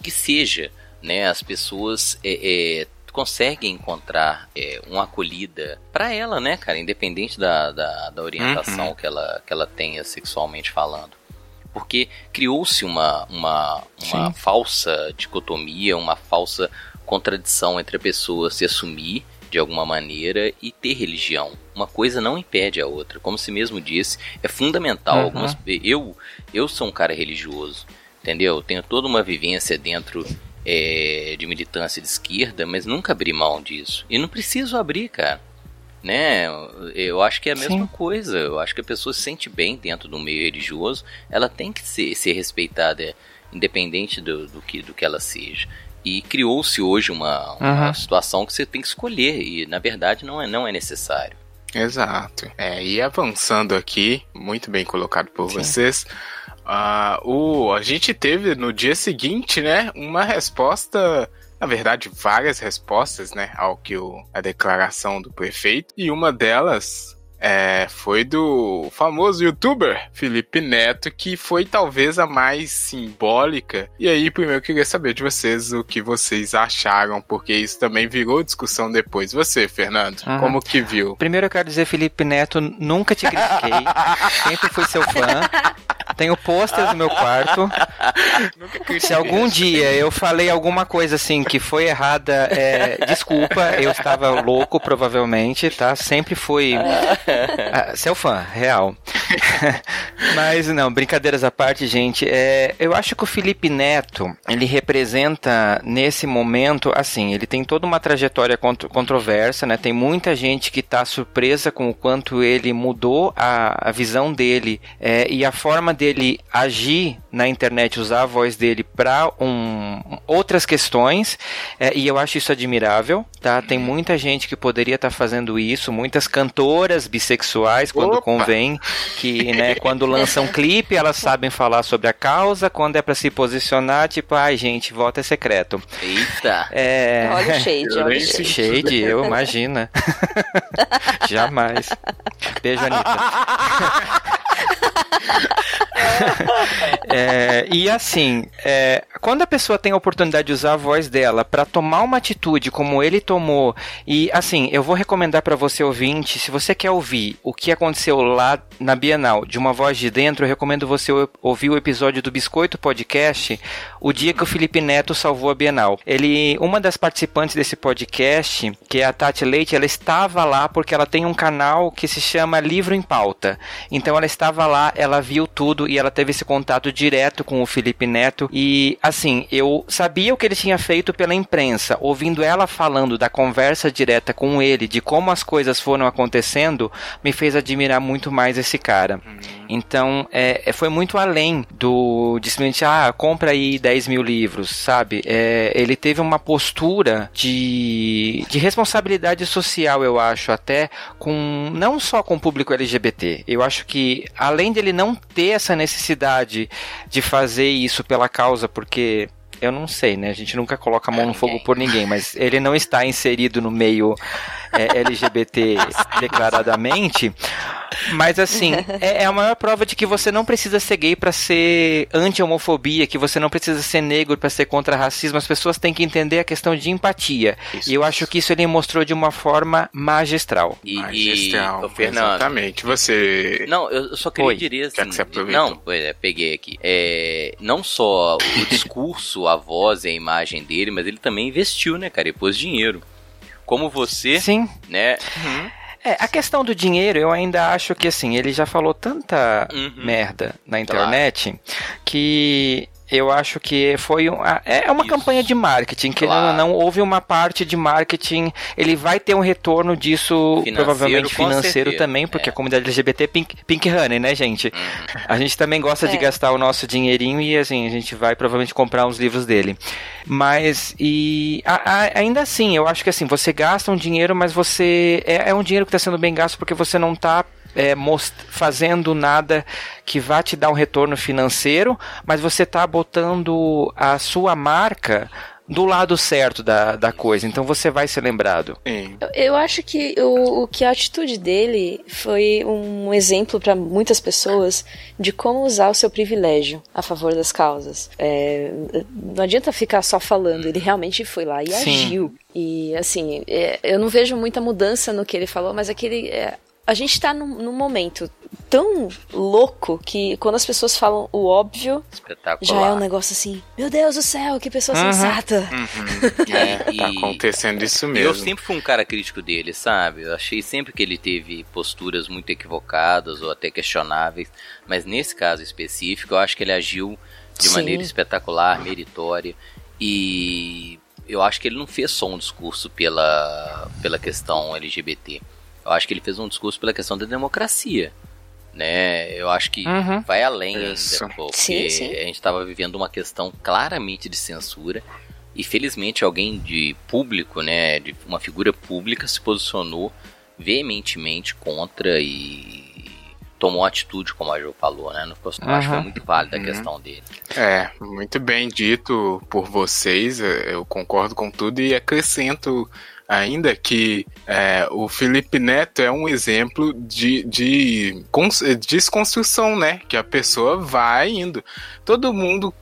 que seja, né, as pessoas é, é, conseguem encontrar é, uma acolhida para ela, né, cara, independente da, da, da orientação uhum. que, ela, que ela tenha sexualmente falando. Porque criou-se uma, uma, uma falsa dicotomia, uma falsa contradição entre a pessoa se assumir de alguma maneira e ter religião. Uma coisa não impede a outra. Como se mesmo disse, é fundamental. Uhum. Algumas, eu, eu sou um cara religioso, entendeu? tenho toda uma vivência dentro é, de militância de esquerda, mas nunca abri mão disso. E não preciso abrir, cara. né? Eu acho que é a mesma Sim. coisa. Eu acho que a pessoa se sente bem dentro do meio religioso, ela tem que ser, ser respeitada, independente do, do, que, do que ela seja. E criou-se hoje uma, uma uhum. situação que você tem que escolher, e na verdade não é, não é necessário. Exato. É, e avançando aqui, muito bem colocado por Sim. vocês. Uh, o, a gente teve no dia seguinte, né, uma resposta na verdade, várias respostas, né, ao que o, a declaração do prefeito, e uma delas é, foi do famoso youtuber Felipe Neto, que foi talvez a mais simbólica. E aí, primeiro eu queria saber de vocês o que vocês acharam, porque isso também virou discussão depois. Você, Fernando, uhum. como que viu? Primeiro eu quero dizer, Felipe Neto, nunca te critiquei, sempre fui seu fã. Tenho posters no meu quarto. Se algum dia eu falei alguma coisa assim que foi errada, é, desculpa, eu estava louco, provavelmente, tá? Sempre fui ah, seu fã, real. Mas não, brincadeiras à parte, gente. É, eu acho que o Felipe Neto, ele representa nesse momento, assim, ele tem toda uma trajetória contro controversa, né? Tem muita gente que está surpresa com o quanto ele mudou a, a visão dele é, e a forma dele agir na internet, usar a voz dele para um, outras questões. É, e eu acho isso admirável, tá? Tem muita gente que poderia estar tá fazendo isso, muitas cantoras bissexuais quando Opa. convém, que, né, quando lançam um clipe, elas sabem falar sobre a causa, quando é para se posicionar, tipo, ai, gente, voto é secreto. Eita. É... Olha o shade, olha o shade. Shade, eu imagina. Jamais. Beijo, Anitta. É, e assim, é, quando a pessoa tem a oportunidade de usar a voz dela para tomar uma atitude como ele tomou, e assim, eu vou recomendar para você ouvinte, se você quer ouvir o que aconteceu lá na Bienal de uma voz de dentro, eu recomendo você ouvir o episódio do Biscoito Podcast, o dia que o Felipe Neto salvou a Bienal. Ele, uma das participantes desse podcast, que é a Tati Leite, ela estava lá porque ela tem um canal que se chama Livro em Pauta. Então ela estava lá, ela viu tudo e ela teve esse contato direto com o Felipe Neto e assim, eu sabia o que ele tinha feito pela imprensa, ouvindo ela falando da conversa direta com ele, de como as coisas foram acontecendo, me fez admirar muito mais esse cara. Uhum. Então, é, é, foi muito além do de simplesmente, ah, compra aí 10 mil livros, sabe? É, ele teve uma postura de, de responsabilidade social, eu acho, até com não só com o público LGBT. Eu acho que além dele não ter essa necessidade de fazer isso pela causa, porque eu não sei, né? A gente nunca coloca a mão no fogo por ninguém, mas ele não está inserido no meio é, LGBT declaradamente. Mas assim, é, é, a maior prova de que você não precisa ser gay para ser anti-homofobia, que você não precisa ser negro para ser contra racismo. As pessoas têm que entender a questão de empatia. Isso. E eu acho que isso ele mostrou de uma forma magistral. E, magistral, e, Fernando, exatamente. Você. Não, eu só queria Oi. dizer assim. Que não, é, peguei aqui. É, não só o discurso, a voz e a imagem dele, mas ele também investiu, né, cara? E pôs dinheiro como você, Sim. né? Uhum. É, a questão do dinheiro, eu ainda acho que assim, ele já falou tanta uhum. merda na internet claro. que eu acho que foi um, é, é uma Isso. campanha de marketing, que claro. não, não houve uma parte de marketing, ele vai ter um retorno disso financeiro, provavelmente financeiro também, porque é. a comunidade LGBT é pink, pink honey, né, gente? Uhum. A gente também gosta é. de gastar o nosso dinheirinho e assim, a gente vai provavelmente comprar uns livros dele. Mas e a, a, ainda assim, eu acho que assim, você gasta um dinheiro, mas você é, é um dinheiro que está sendo bem gasto porque você não está é, fazendo nada que vá te dar um retorno financeiro, mas você está botando a sua marca do lado certo da, da coisa, então você vai ser lembrado. Eu, eu acho que o, o que a atitude dele foi um exemplo para muitas pessoas de como usar o seu privilégio a favor das causas. É, não adianta ficar só falando, ele realmente foi lá e Sim. agiu. E assim, é, eu não vejo muita mudança no que ele falou, mas aquele. A gente está num, num, momento tão louco que quando as pessoas falam o óbvio, já é um negócio assim, meu Deus do céu, que pessoa uhum. sensata. Uhum. É, tá acontecendo isso mesmo. Eu sempre fui um cara crítico dele, sabe? Eu achei sempre que ele teve posturas muito equivocadas ou até questionáveis, mas nesse caso específico, eu acho que ele agiu de Sim. maneira espetacular, meritória e eu acho que ele não fez só um discurso pela, pela questão LGBT Eu acho que ele fez um discurso pela questão da democracia. Né? Eu acho que Uhum. vai além Isso. ainda, porque Sim, sim. a gente estava vivendo uma questão claramente de censura e felizmente alguém de público, né, de uma figura pública se posicionou veementemente contra e tomou atitude, como a Jo falou, né? Eu acho que foi Uhum. muito válida a Uhum. questão dele. É, muito bem dito por vocês, eu concordo com tudo e acrescento ainda que é, o Felipe Neto é um exemplo de, de cons- desconstrução, né? Que a pessoa vai indo. Todo mundo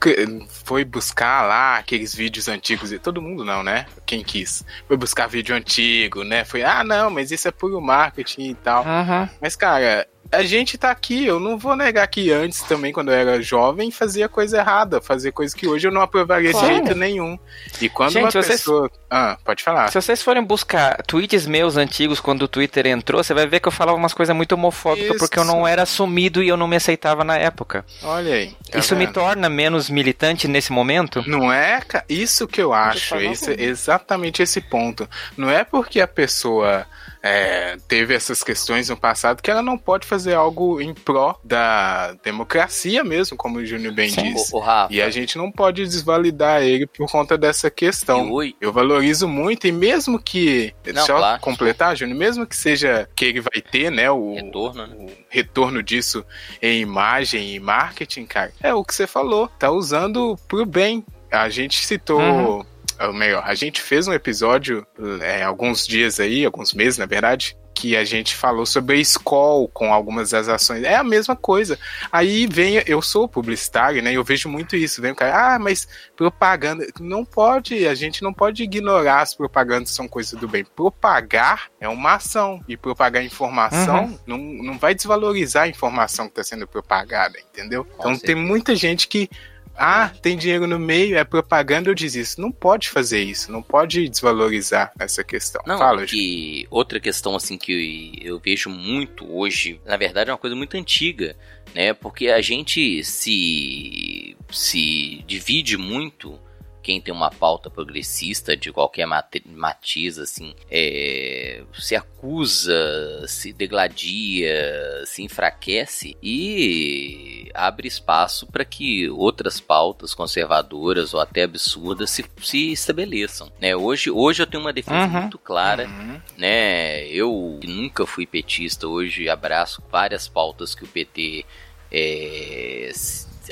foi buscar lá aqueles vídeos antigos, e todo mundo não, né? Quem quis. Foi buscar vídeo antigo, né? Foi, ah, não, mas isso é puro marketing e tal. Uhum. Mas, cara, a gente tá aqui, eu não vou negar que antes também, quando eu era jovem, fazia coisa errada, fazia coisa que hoje eu não aprovaria Claro. de jeito nenhum. E quando Gente, uma vocês- pessoa. Ah, pode falar. Se vocês forem buscar tweets meus antigos quando o Twitter entrou, você vai ver que eu falava umas coisas muito homofóbicas Isso. porque eu não era assumido e eu não me aceitava na época. Olha aí. tá Isso me vendo? torna menos militante nesse momento? Não é isso que eu acho, alguma. exatamente esse ponto. Não é porque a pessoa é, teve essas questões no passado que ela não pode fazer algo em pró da democracia mesmo, como o Júnior bem Sim. disse. O, o Rafa, E a gente não pode desvalidar ele por conta dessa questão. hoje, Eu valorizo muito, e mesmo que. Não, só claro. completar, Júnior, mesmo que seja que ele vai ter, né, o retorno, né? o retorno disso em imagem e marketing, cara, é o que você falou, tá usando pro bem. A gente citou. Uhum. Melhor, a gente fez um episódio é, alguns dias aí, alguns meses, na verdade, que a gente falou sobre a escola com algumas das ações. É a mesma coisa. Aí vem, eu sou publicitário, né? Eu vejo muito isso. Vem o cara, ah, mas propaganda. Não pode, a gente não pode ignorar as propagandas são coisas do bem. Propagar é uma ação. E propagar informação Uhum. não, não vai desvalorizar a informação que está sendo propagada, entendeu? Então tem muita gente que. Ah, tem dinheiro no meio, é propaganda, eu desisto. Não pode fazer isso, não pode desvalorizar essa questão. Não, Fala, Ju. que outra questão assim que eu vejo muito hoje, na verdade é uma coisa muito antiga, né? Porque a gente se se divide muito quem tem uma pauta progressista de qualquer matiz, assim, é, se acusa, se degladia, se enfraquece e abre espaço para que outras pautas conservadoras ou até absurdas se, se estabeleçam. Né? Hoje, hoje eu tenho uma defesa Uhum. muito clara Uhum. né? Eu que nunca fui petista, hoje abraço várias pautas que o PT é,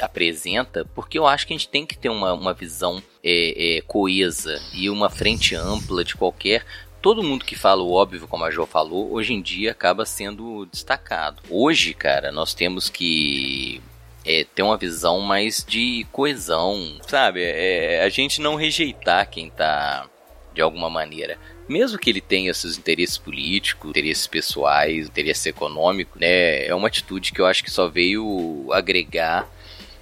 apresenta, porque eu acho que a gente tem que ter uma, uma visão é, é, coesa e uma frente ampla de qualquer. Todo mundo que fala o óbvio, como a Jo falou, hoje em dia acaba sendo destacado. Hoje, cara, nós temos que é, ter uma visão mais de coesão, sabe? É, a gente não rejeitar quem tá de alguma maneira. Mesmo que ele tenha seus interesses políticos, interesses pessoais, interesse econômico, né? É uma atitude que eu acho que só veio agregar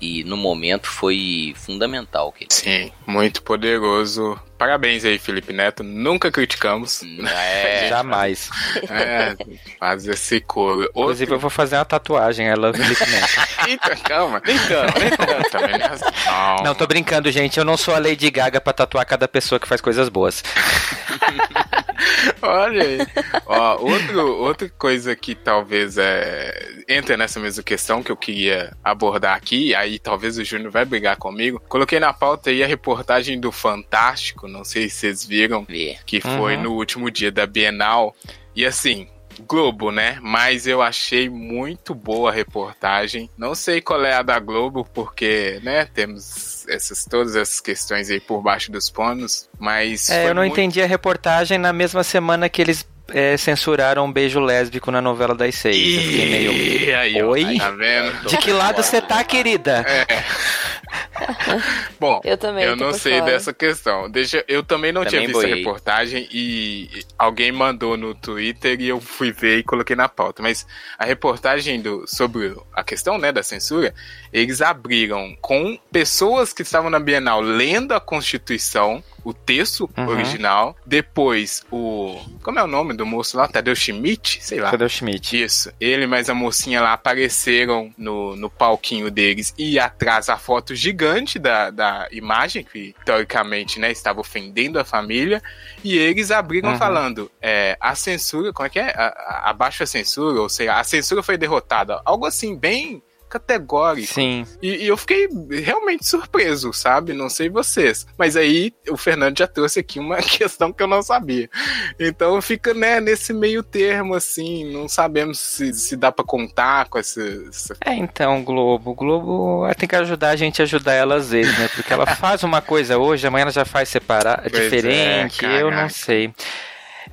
e no momento foi fundamental. Que ele... Sim, muito poderoso. Parabéns aí, Felipe Neto. Nunca criticamos. É, Jamais. É, faz esse coro. Inclusive, eu vou fazer uma tatuagem, love Felipe Neto. Eita, calma. Também não é assim. Não. Não, tô brincando, gente. Eu não sou a Lady Gaga pra tatuar cada pessoa que faz coisas boas. Olha aí. Ó, outro, outra coisa que talvez é, entra nessa mesma questão que eu queria abordar aqui, aí talvez o Júnior vai brigar comigo. Coloquei na pauta aí a reportagem do Fantástico, não sei se vocês viram, que foi Uhum. no último dia da Bienal. E assim, Globo, né? Mas eu achei muito boa a reportagem. Não sei qual é a da Globo, porque, né, temos essas todas essas questões aí por baixo dos panos, mas É, eu não muito- entendi a reportagem na mesma semana que eles é, censuraram um beijo lésbico na novela das seis. Eu fiquei meio. Ih, aí, Oi? tá vendo? De que lado você tá, querida? Bom, Eu também. eu não sei fora. dessa questão. Deixa, eu também não Também tinha visto a boiei. reportagem e alguém mandou no Twitter e eu fui ver e coloquei na pauta. Mas a reportagem do, sobre a questão né, da censura, eles abriram com pessoas que estavam na Bienal lendo a Constituição o texto uhum. original. Depois, o. Como é o nome do moço lá? Tadeu Schmidt? Sei lá. Tadeu Schmidt. Isso. Ele mais a mocinha lá apareceram no, no palquinho deles e atrás a foto gigante da, da imagem, que teoricamente né, estava ofendendo a família. E eles abriram uhum. falando: é, a censura, como é que é? abaixo a censura, ou seja, a censura foi derrotada. Algo assim, bem categórico. Sim. E, e, eu fiquei realmente surpreso, sabe? Não sei vocês. Mas aí o Fernando já trouxe aqui uma questão que eu não sabia. Então fica, né, nesse meio termo, assim, não sabemos se, se dá para contar com essa, essa, É, então, Globo. O Globo tem que ajudar a gente a ajudar ela às vezes, né? Porque ela faz uma coisa hoje, amanhã ela já faz separar, pois é, diferente, é, eu não sei.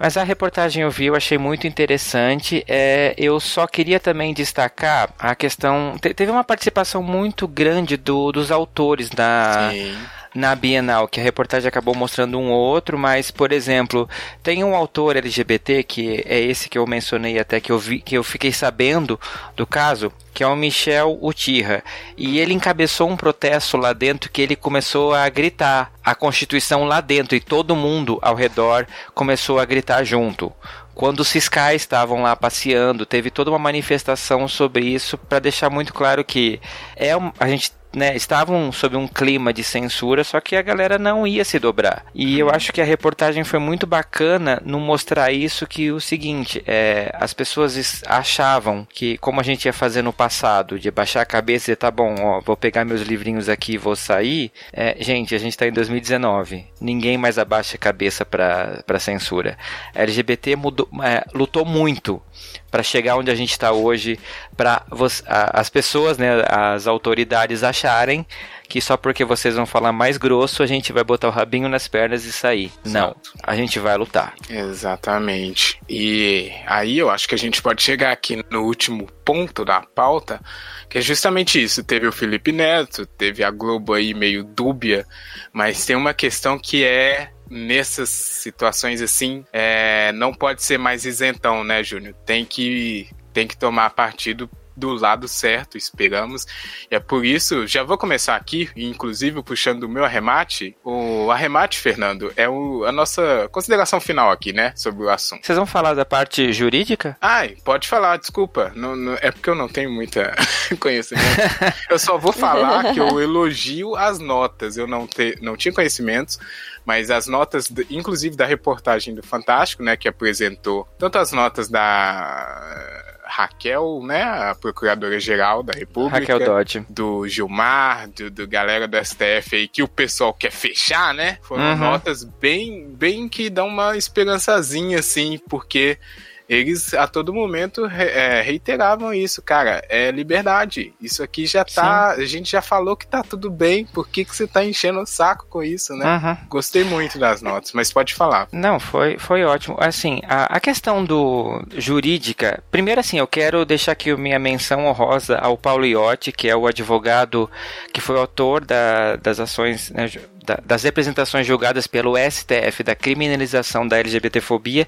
Mas a reportagem eu vi, eu achei muito interessante. É, eu só queria também destacar a questão. Te, teve uma participação muito grande do, dos autores da. Sim na Bienal, que a reportagem acabou mostrando um ou outro, mas, por exemplo, tem um autor LGBT, que é esse que eu mencionei até, que eu, vi, que eu fiquei sabendo do caso, que é o Michel Utirra. E ele encabeçou um protesto lá dentro que ele começou a gritar a Constituição lá dentro e todo mundo ao redor começou a gritar junto quando os fiscais estavam lá passeando, teve toda uma manifestação sobre isso para deixar muito claro que é a gente né, estavam sob um clima de censura, só que a galera não ia se dobrar. E eu uhum. acho que a reportagem foi muito bacana no mostrar isso que o seguinte, é, as pessoas achavam que como a gente ia fazer no passado, de baixar a cabeça e tá bom, ó, vou pegar meus livrinhos aqui e vou sair, é, gente, a gente tá em 2019, ninguém mais abaixa a cabeça para censura. A LGBT mudou, é, lutou muito para chegar onde a gente está hoje, para as pessoas, né, as autoridades acharem que só porque vocês vão falar mais grosso a gente vai botar o rabinho nas pernas e sair. Exato. Não, a gente vai lutar. Exatamente. E aí eu acho que a gente pode chegar aqui no último ponto da pauta, que é justamente isso. Teve o Felipe Neto, teve a Globo aí meio dúbia, mas tem uma questão que é nessas situações assim, é, não pode ser mais isentão, né, Júnior? Tem que, tem que tomar partido do lado certo, esperamos. E é por isso, já vou começar aqui, inclusive puxando o meu arremate. O arremate, Fernando, é o, a nossa consideração final aqui, né, sobre o assunto. Vocês vão falar da parte jurídica? Ai, pode falar, desculpa. Não, não, é porque eu não tenho muita conhecimento. eu só vou falar que eu elogio as notas. Eu não, te, não tinha conhecimentos mas as notas, inclusive da reportagem do Fantástico, né, que apresentou tanto as notas da Raquel, né, a procuradora-geral da República. Raquel Dodge. Do Gilmar, do, do galera do STF aí, que o pessoal quer fechar, né? Foram uhum. notas bem, bem que dão uma esperançazinha, assim, porque eles a todo momento é, reiteravam isso, cara, é liberdade. Isso aqui já tá. Sim. A gente já falou que tá tudo bem, por que, que você tá enchendo o saco com isso, né? Uhum. Gostei muito das notas, mas pode falar. Não, foi, foi ótimo. Assim, a, a questão do jurídica, primeiro assim, eu quero deixar aqui minha menção honrosa ao Paulo Iotti, que é o advogado que foi autor da, das ações né, das representações julgadas pelo STF da criminalização da LGBTfobia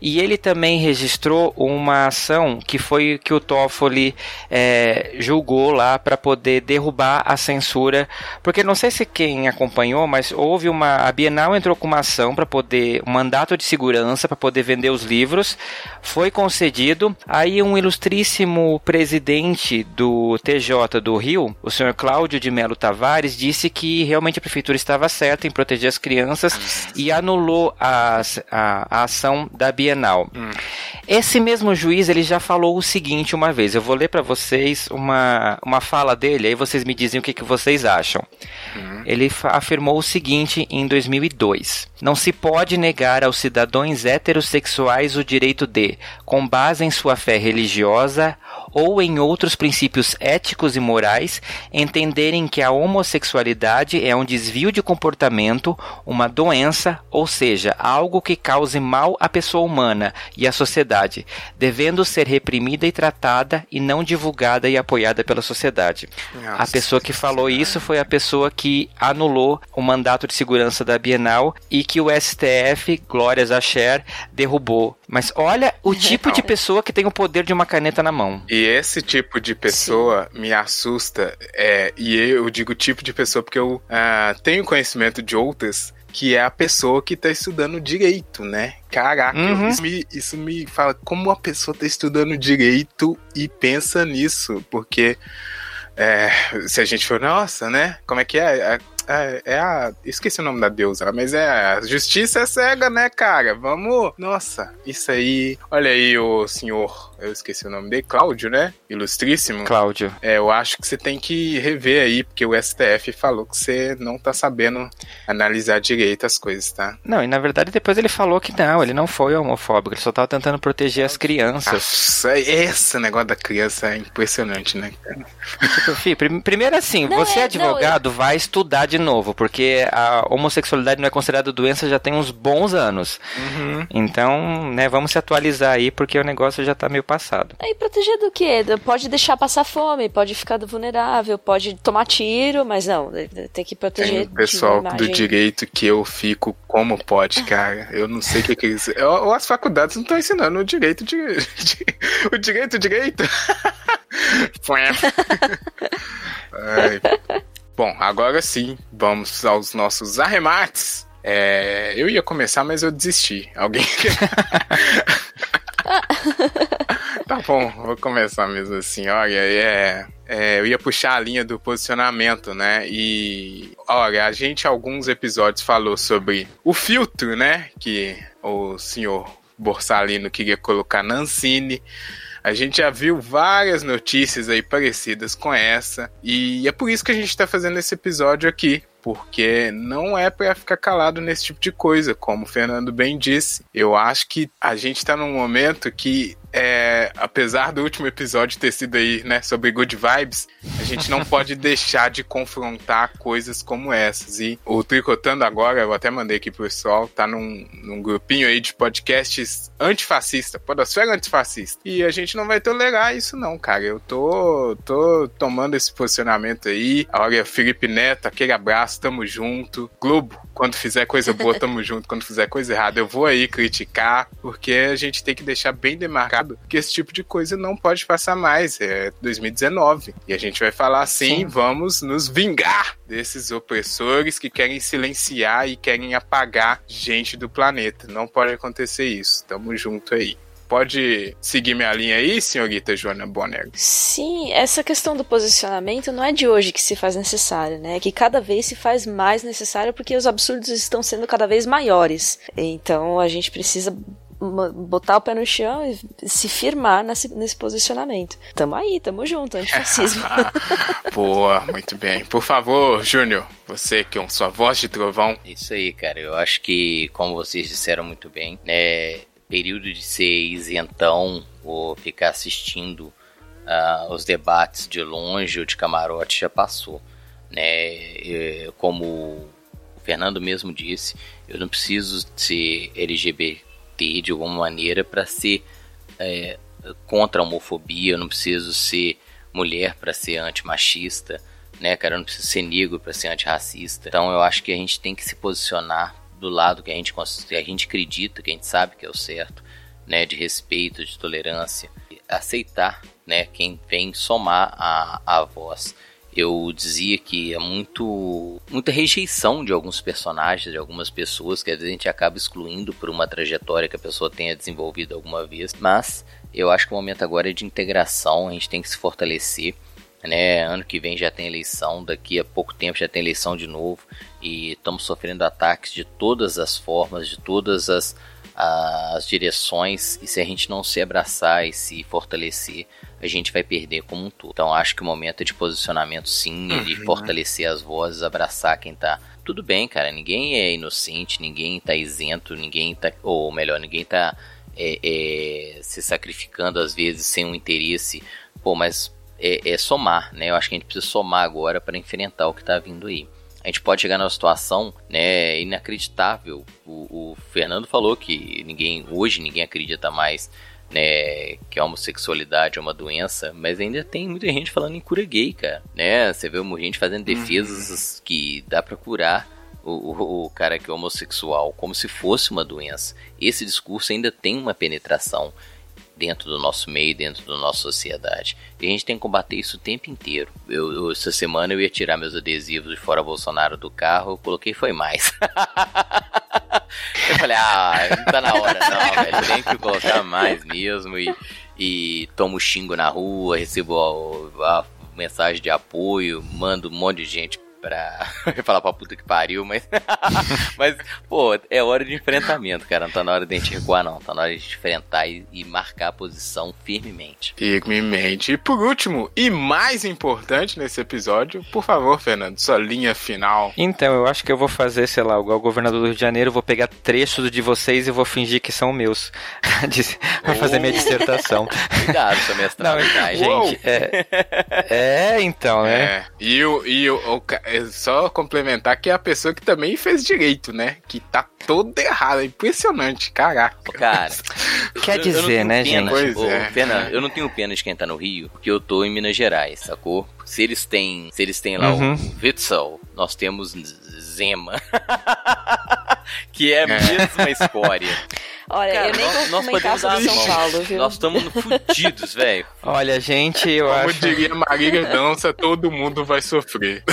e ele também registrou uma ação que foi que o Toffoli é, julgou lá para poder derrubar a censura, porque não sei se quem acompanhou, mas houve uma a Bienal entrou com uma ação para poder um mandato de segurança para poder vender os livros, foi concedido, aí um ilustríssimo presidente do TJ do Rio, o senhor Cláudio de Melo Tavares, disse que realmente a prefeitura estava estava certa em proteger as crianças e anulou a, a, a ação da Bienal. Hum. Esse mesmo juiz ele já falou o seguinte uma vez. Eu vou ler para vocês uma, uma fala dele, aí vocês me dizem o que, que vocês acham. Hum. Ele afirmou o seguinte em 2002: Não se pode negar aos cidadãos heterossexuais o direito de, com base em sua fé religiosa, ou em outros princípios éticos e morais, entenderem que a homossexualidade é um desvio de comportamento, uma doença, ou seja, algo que cause mal à pessoa humana e à sociedade, devendo ser reprimida e tratada e não divulgada e apoiada pela sociedade. Nossa, a pessoa que falou isso foi a pessoa que anulou o mandato de segurança da Bienal e que o STF, glórias a Cher, derrubou. Mas olha o tipo de pessoa que tem o poder de uma caneta na mão. E esse tipo de pessoa Sim. me assusta. É, e eu digo tipo de pessoa porque eu uh, tenho conhecimento de outras que é a pessoa que tá estudando direito, né? Caraca, uhum. isso, me, isso me fala como a pessoa tá estudando direito e pensa nisso, porque é, se a gente for, nossa, né? Como é que é? É, é, a. Esqueci o nome da deusa, mas é a justiça é cega, né, cara? Vamos. Nossa, isso aí. Olha aí o senhor eu esqueci o nome dele, Cláudio, né? Ilustríssimo. Cláudio. É, eu acho que você tem que rever aí, porque o STF falou que você não tá sabendo analisar direito as coisas, tá? Não, e na verdade depois ele falou que não, ele não foi homofóbico, ele só tava tentando proteger as crianças. Nossa, esse negócio da criança é impressionante, né? Tipo, Fih, primeiro assim, não, você é, advogado não, eu... vai estudar de novo, porque a homossexualidade não é considerada doença já tem uns bons anos. Uhum. Então, né, vamos se atualizar aí, porque o negócio já tá meio passado. E proteger do quê? Pode deixar passar fome, pode ficar vulnerável, pode tomar tiro, mas não, tem que proteger. Tem o pessoal do direito que eu fico como pode, cara. Eu não sei o que, que eles. Ou as faculdades não estão ensinando o direito de. o direito, direito. Bom, agora sim, vamos aos nossos arremates. É, eu ia começar, mas eu desisti. Alguém tá bom, vou começar mesmo assim. Olha, é, é, eu ia puxar a linha do posicionamento, né? E olha, a gente alguns episódios falou sobre o filtro, né? Que o senhor Borsalino queria colocar na Ancine. A gente já viu várias notícias aí parecidas com essa, e é por isso que a gente está fazendo esse episódio aqui, porque não é para ficar calado nesse tipo de coisa, como o Fernando bem disse. Eu acho que a gente está num momento que é, apesar do último episódio ter sido aí, né, sobre good vibes, a gente não pode deixar de confrontar coisas como essas. E o Tricotando agora, eu até mandei aqui pro pessoal, tá num, num grupinho aí de podcasts antifascista, podosfera antifascista. E a gente não vai tolerar isso não, cara. Eu tô, tô tomando esse posicionamento aí. Olha, Felipe Neto, aquele abraço, tamo junto. Globo, quando fizer coisa boa, tamo junto. Quando fizer coisa errada, eu vou aí criticar, porque a gente tem que deixar bem demarcado que esse tipo de coisa não pode passar mais. É 2019. E a gente vai falar assim: Sim. vamos nos vingar desses opressores que querem silenciar e querem apagar gente do planeta. Não pode acontecer isso. Tamo junto aí. Pode seguir minha linha aí, senhorita Joana Bonner? Sim, essa questão do posicionamento não é de hoje que se faz necessário, né? É que cada vez se faz mais necessário porque os absurdos estão sendo cada vez maiores. Então a gente precisa botar o pé no chão e se firmar nesse, nesse posicionamento. Tamo aí, tamo junto, antifascismo. Boa, muito bem. Por favor, Júnior, você que é sua voz de trovão. Isso aí, cara. Eu acho que, como vocês disseram muito bem, né, período de ser isentão ou ficar assistindo uh, os debates de longe ou de camarote já passou. Né? como o Fernando mesmo disse, eu não preciso ser LGBT de alguma maneira para ser é, contra a homofobia, eu não preciso ser mulher para ser antimachista, né, cara? Eu não preciso ser negro para ser antirracista. Então eu acho que a gente tem que se posicionar do lado que a gente, que a gente acredita, que a gente sabe que é o certo, né, de respeito, de tolerância, aceitar, né, quem vem somar a, a voz. Eu dizia que é muito muita rejeição de alguns personagens, de algumas pessoas que às vezes a gente acaba excluindo por uma trajetória que a pessoa tenha desenvolvido alguma vez, mas eu acho que o momento agora é de integração, a gente tem que se fortalecer né? Ano que vem já tem eleição, daqui a pouco tempo já tem eleição de novo e estamos sofrendo ataques de todas as formas, de todas as, as direções e se a gente não se abraçar e se fortalecer, a gente vai perder como um todo. Então acho que o momento é de posicionamento sim, é de uhum. fortalecer as vozes, abraçar quem tá. Tudo bem, cara, ninguém é inocente, ninguém tá isento, ninguém tá. Ou melhor, ninguém tá é, é, se sacrificando às vezes sem um interesse. Pô, mas é, é somar, né? Eu acho que a gente precisa somar agora para enfrentar o que está vindo aí. A gente pode chegar numa situação, né, inacreditável. O, o, Fernando falou que ninguém hoje ninguém acredita mais, né, que a homossexualidade é uma doença, mas ainda tem muita gente falando em cura gay, cara, né? Você vê muita gente fazendo defesas uhum. que dá para curar o, o, o, cara que é homossexual como se fosse uma doença. Esse discurso ainda tem uma penetração dentro do nosso meio, dentro da nossa sociedade. E a gente tem que combater isso o tempo inteiro. Eu, eu, essa semana eu ia tirar meus adesivos de fora Bolsonaro do carro, eu coloquei foi mais. eu falei, ah, não tá na hora não, velho. Tem que colocar mais mesmo e, e tomo xingo na rua, recebo a, a mensagem de apoio, mando um monte de gente pra. Eu ia falar pra puta que pariu, mas. mas, pô, é hora de enfrentamento, cara. Não tá na hora de a gente recuar, não. Tá na hora de enfrentar e, e marcar a posição firmemente. Firmemente. E por último, e mais importante nesse episódio, por favor, Fernando, sua linha final. Então, eu acho que eu vou fazer, sei lá, igual o governador do Rio de Janeiro, vou pegar trechos de vocês e vou fingir que são meus. pra fazer minha dissertação. Cuidado a mestrado, não, gente, é, é, então, né? É. E o, e o, o é só complementar que é a pessoa que também fez direito, né? Que tá todo errado. É impressionante, caraca. Cara, quer dizer, né, pena, gente? Pois Ô, é. pena, eu não tenho pena de quem tá no Rio, porque eu tô em Minas Gerais, sacou? Se eles têm, se eles têm lá uhum. o Witzel, nós temos Zema. que é a mesma história. Olha, Cara, eu nem nós, vou comentar sobre São Paulo, viu? Nós estamos fudidos, velho. Olha, gente, eu Como acho... Como diria Marília Dança, todo mundo vai sofrer.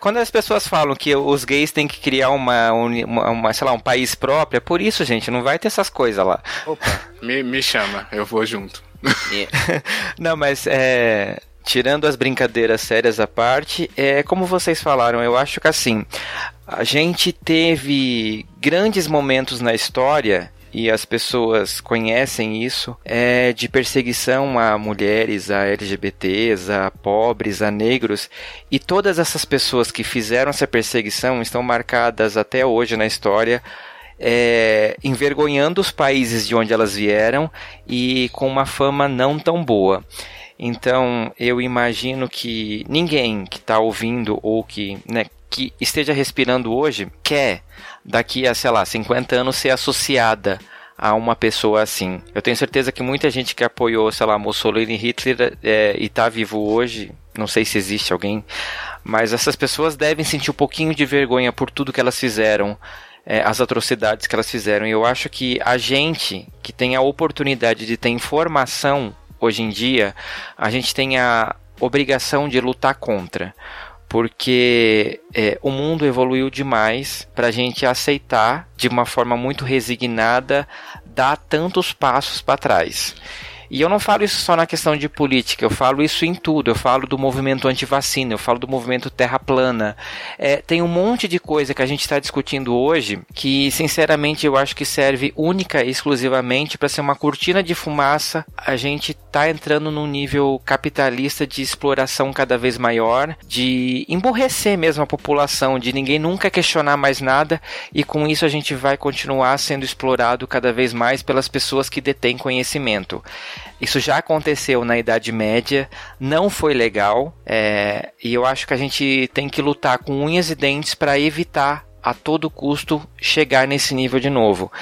Quando as pessoas falam que os gays têm que criar uma, uma, uma, sei lá, um país próprio, é por isso, gente, não vai ter essas coisas lá. Opa, me, me chama, eu vou junto. não, mas é, tirando as brincadeiras sérias à parte, é como vocês falaram, eu acho que assim, a gente teve grandes momentos na história e as pessoas conhecem isso, é de perseguição a mulheres, a LGBTs, a pobres, a negros, e todas essas pessoas que fizeram essa perseguição estão marcadas até hoje na história é, envergonhando os países de onde elas vieram e com uma fama não tão boa. Então eu imagino que ninguém que está ouvindo ou que, né, que esteja respirando hoje quer daqui a, sei lá, 50 anos ser associada a uma pessoa assim. Eu tenho certeza que muita gente que apoiou, sei lá, Mussolini e Hitler é, e está vivo hoje, não sei se existe alguém, mas essas pessoas devem sentir um pouquinho de vergonha por tudo que elas fizeram. É, as atrocidades que elas fizeram. E eu acho que a gente que tem a oportunidade de ter informação hoje em dia, a gente tem a obrigação de lutar contra porque é, o mundo evoluiu demais para a gente aceitar de uma forma muito resignada dar tantos passos para trás. E eu não falo isso só na questão de política, eu falo isso em tudo. Eu falo do movimento anti-vacina, eu falo do movimento terra plana. É, tem um monte de coisa que a gente está discutindo hoje que, sinceramente, eu acho que serve única e exclusivamente para ser uma cortina de fumaça. A gente está entrando num nível capitalista de exploração cada vez maior, de emborrecer mesmo a população, de ninguém nunca questionar mais nada e com isso a gente vai continuar sendo explorado cada vez mais pelas pessoas que detêm conhecimento. Isso já aconteceu na Idade Média, não foi legal, é, e eu acho que a gente tem que lutar com unhas e dentes para evitar a todo custo chegar nesse nível de novo.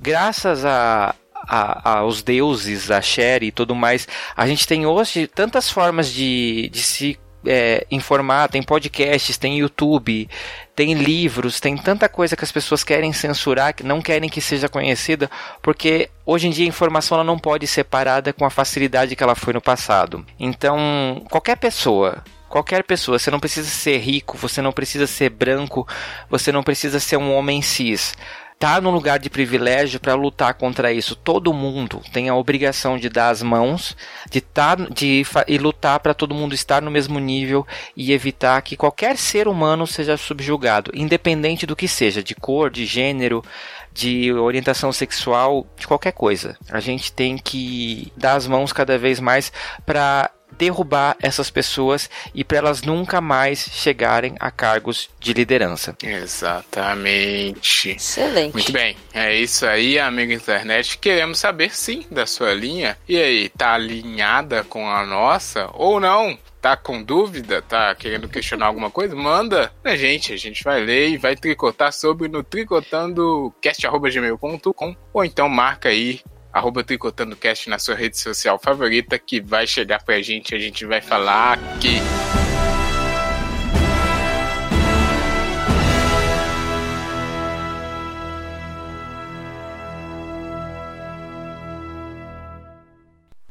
Graças a, a, aos deuses, a Sherry e tudo mais, a gente tem hoje tantas formas de, de se é, informar, tem podcasts, tem YouTube, tem livros, tem tanta coisa que as pessoas querem censurar, que não querem que seja conhecida, porque hoje em dia a informação ela não pode ser parada com a facilidade que ela foi no passado. Então, qualquer pessoa Qualquer pessoa, você não precisa ser rico, você não precisa ser branco, você não precisa ser um homem cis tá no lugar de privilégio para lutar contra isso. Todo mundo tem a obrigação de dar as mãos, de tá, de e lutar para todo mundo estar no mesmo nível e evitar que qualquer ser humano seja subjugado, independente do que seja, de cor, de gênero, de orientação sexual, de qualquer coisa. A gente tem que dar as mãos cada vez mais para derrubar essas pessoas e para elas nunca mais chegarem a cargos de liderança. Exatamente. Excelente. Muito bem. É isso aí, amigo internet. Queremos saber sim da sua linha. E aí, tá alinhada com a nossa ou não? tá com dúvida, tá querendo questionar alguma coisa, manda pra gente. A gente vai ler e vai tricotar sobre no tricotandocast.gmail.com ou então marca aí arroba tricotandocast na sua rede social favorita que vai chegar pra gente, a gente vai falar aqui.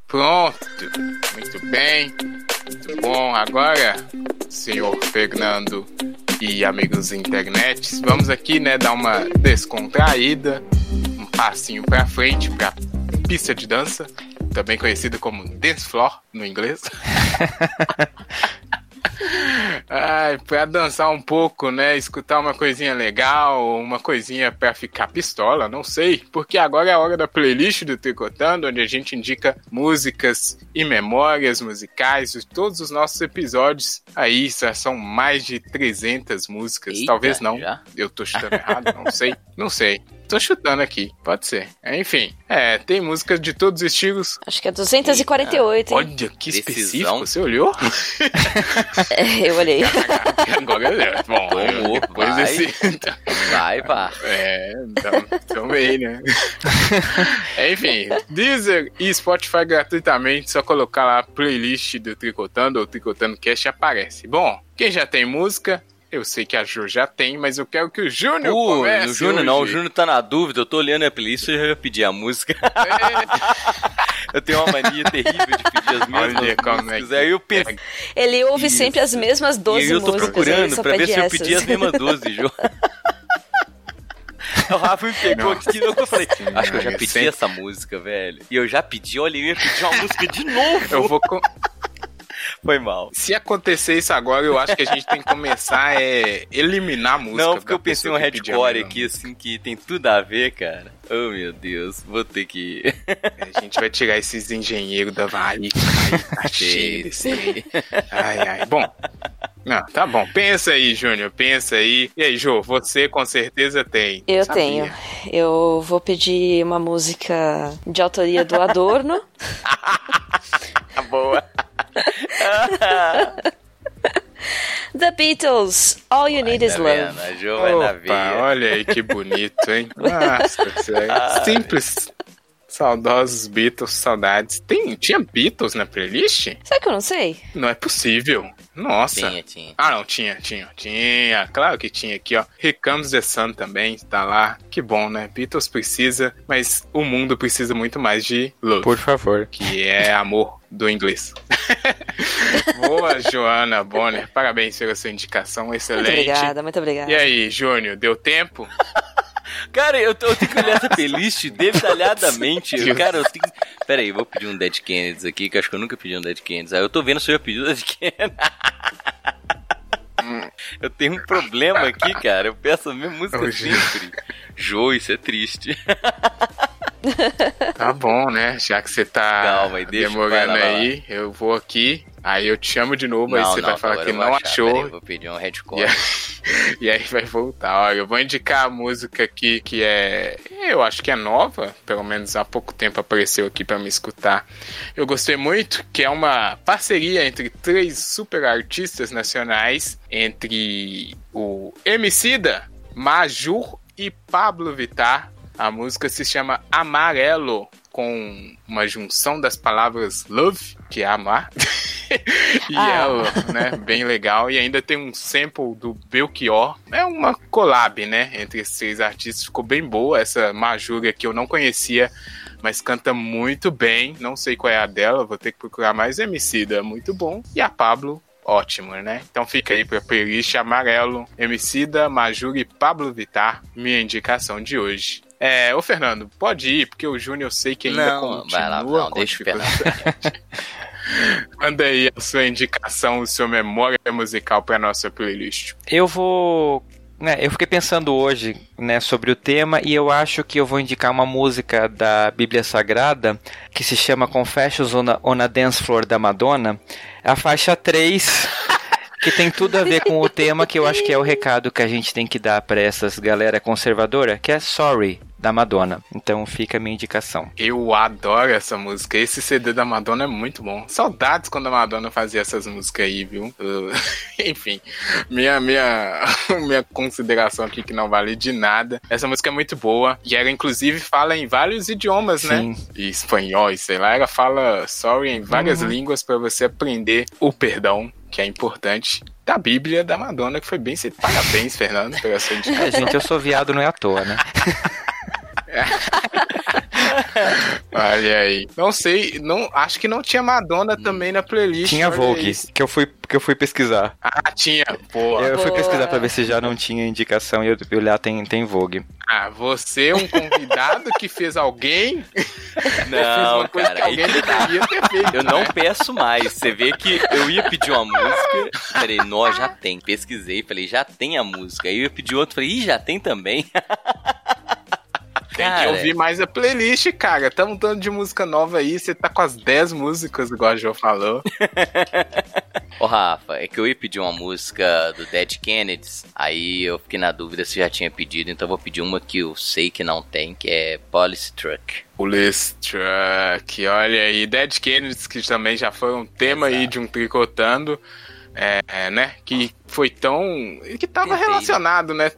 Pronto, muito bem, muito bom. Agora, senhor Fernando e amigos internet, vamos aqui, né, dar uma descontraída, um passinho pra frente pra pista de dança, também conhecida como dance floor no inglês. Ai, pra dançar um pouco, né? Escutar uma coisinha legal, uma coisinha pra ficar pistola, não sei. Porque agora é a hora da playlist do Tricotando, onde a gente indica músicas e memórias musicais de todos os nossos episódios. Aí são mais de 300 músicas. Eita, Talvez não. já? Eu tô chutando errado, não sei. Não sei. Tô chutando aqui, pode ser. Enfim, é, tem músicas de todos os estilos. Acho que é 248, hein? Olha que Decisão. específico, você olhou? É, eu olhei. Agora. Bom, Tomou, depois vai. desse. Vai, pá. É, então, também, né? Enfim, Deezer e Spotify gratuitamente, só colocar lá a playlist do Tricotando ou Tricotando Cast aparece. Bom, quem já tem música, eu sei que a Ju já tem, mas eu quero que o Júnior Uh, comece no Júnior não, o. Júnior tá na dúvida, eu tô olhando a playlist e já pedi a música. É, Eu tenho uma mania terrível de pedir as mesmas Olha como é músicas. que- Aí eu Ele ouve Isso. sempre as mesmas 12 e aí eu tô músicas. procurando pra ver se eu pedi as mesmas 12, Jô. O Rafa me pegou Nossa aqui, eu falei, acho que eu já pedi sempre- essa música, velho. E eu já pedi, olha, eu ia pedir uma música de novo. eu vou. co- Foi mal. Se acontecer isso agora, eu acho que a gente tem que começar a é, eliminar a música. Não, porque eu pensei um hardcore aqui, assim, que tem tudo a ver, cara. Oh, meu Deus, vou ter que... A gente vai tirar esses engenheiros da. Tá cheio desse aí. Ai, ai. Bom. Não, tá bom. Pensa aí, Júnior. Pensa aí. E aí, Jô, você com certeza tem. Eu Sabia. tenho. Eu vou pedir uma música de autoria do Adorno. Tá boa. The Beatles, All You Need Is Love. Jo vai na olha aí que bonito, hein? Nossa. Simples. Saudosos Beatles, saudades. Tem, tinha Beatles na playlist? Sabe que eu não sei? Não é possível. Nossa. Tinha, tinha. Ah, não, tinha, tinha, tinha. Claro que tinha aqui, ó. Here Comes the Sun também tá lá. Que bom, né? Beatles precisa, mas o mundo precisa muito mais de love. Por favor. Que é amor do inglês. Boa, Joana Bonner. Parabéns pela sua indicação, Muito excelente. obrigada, muito obrigada. E aí, Júnior, deu tempo? Cara, eu, tô- eu tenho que olhar essa playlist detalhadamente. Cara, eu tenho. Pera aí, vou pedir um Dead Kennedys aqui, que eu acho que eu nunca pedi um Dead Kennedys. Aí eu tô vendo se eu já pedi um Dead Kennedys. Eu tenho um problema aqui, cara. Eu peço a mesma música sempre. Jô, isso é triste. Tá bom, né? Já que você tá Calma demorando lá, vai lá. aí, eu vou aqui. Aí eu te chamo de novo, aí você vai falar que não achar. achou. Aí, vou pedir um headcore. E aí, e aí vai voltar. Olha, eu vou indicar a música aqui que é. Eu acho que é nova, pelo menos há pouco tempo apareceu aqui pra me escutar. Eu gostei muito, que é uma parceria entre três super artistas nacionais, entre o Emicida, Majur e Pablo Vittar. A música se chama Amarelo, com uma junção das palavras love, que é amar, e Ah. ela, né, bem legal. E ainda tem um sample do Belchior. É uma collab, né, entre esses três artistas. Ficou bem boa essa Majura que eu não conhecia, mas canta muito bem. Não sei qual é a dela, vou ter que procurar mais. Emicida, muito bom. E a Pablo, ótimo, né? Então fica aí pra playlist Amarelo, Emicida, Majura e Pablo Vittar, minha indicação de hoje. É, ô Fernando, pode ir, porque o Júnior eu sei que ainda Não, continua vai lá, não, com deixa o dificuldade. Manda aí a sua indicação, a sua memória musical pra nossa playlist. Eu vou. Né, eu fiquei pensando hoje né, sobre o tema e eu acho que eu vou indicar uma música da Bíblia Sagrada que se chama Confessions on a, on a Dance Floor da Madonna. É a faixa 3, que tem tudo a ver com o tema que eu acho que é o recado que a gente tem que dar para essas galera conservadora, que é Sorry, da Madonna. Então fica a minha indicação. Eu adoro essa música. Esse CD da Madonna é muito bom. Saudades quando a Madonna fazia essas músicas aí, viu? Eu- Enfim, minha, minha, minha consideração aqui que não vale de nada. Essa música é muito boa. E ela, inclusive, fala em vários idiomas, né? Sim. E espanhol, e sei lá. Ela fala sorry em várias Uhum. línguas para você aprender o perdão, que é importante. Da Bíblia da Madonna, que foi bem citado. Parabéns, Fernando, pela sua É, indicação. gente, eu sou viado, não é à toa, né? Olha aí. Não sei, não, acho que não tinha Madonna também na playlist. Tinha Vogue, que eu, fui, que eu fui pesquisar. Ah, tinha. Boa. Eu fui pesquisar pra ver se já não tinha indicação e eu, lá tem, tem Vogue. Ah, você, um convidado que fez alguém, fez Não, que cara, alguém que tá. deveria ter feito. Eu não né? peço mais. Você vê que eu ia pedir uma música. Falei, nó, já tem. Pesquisei, falei, já tem a música. Aí eu ia pedir outro, falei, ih, já tem também. Tem que Cara, ouvir mais a playlist, cara. Tamo dando de música nova aí. Você tá com as 10 músicas, igual a Jo falou. Ô Rafa, é que eu ia pedir uma música do Dead Kennedys, aí eu fiquei na dúvida se já tinha pedido, então eu vou pedir uma que eu sei que não tem, que é Police Truck. Police Truck, olha aí. Dead Kennedys, que também já foi um tema aí Exato. de um tricotando. É, é, né? Que foi tão. que tava relacionado, né?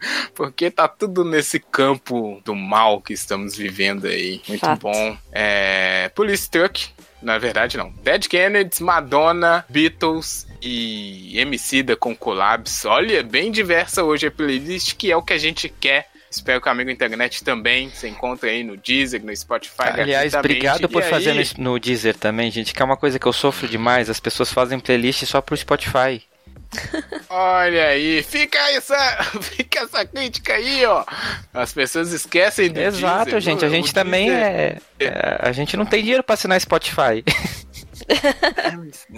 Porque tá tudo nesse campo do mal que estamos vivendo aí. Muito Fato. bom. É, Police Truck, na verdade não. Dead Kennedys, Madonna, Beatles e Emicida com collabs. Olha, bem diversa hoje a playlist, que é o que a gente quer. Espero que o amigo internet também se encontre aí no Deezer, no Spotify. Aliás, obrigado por E aí, fazer no, no Deezer também, gente, que é uma coisa que eu sofro demais. As pessoas fazem playlist só pro Spotify. Olha aí, fica essa, fica essa crítica aí, ó. As pessoas esquecem do Exato, Deezer, gente. A gente O também é, é- A gente não tem dinheiro pra assinar Spotify.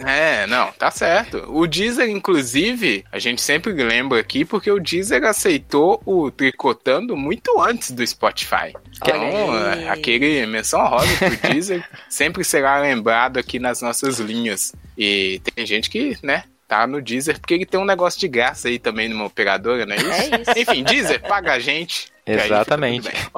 É, não, tá certo. O Deezer, inclusive, a gente sempre lembra aqui porque o Deezer aceitou o Tricotando muito antes do Spotify. Então, aí. aquele menção rosa pro Deezer sempre será lembrado aqui nas nossas linhas. E tem gente que, né, tá no Deezer porque ele tem um negócio de graça aí também numa operadora, não é isso? É isso. Enfim, Deezer, paga a gente. Exatamente. tudo bem.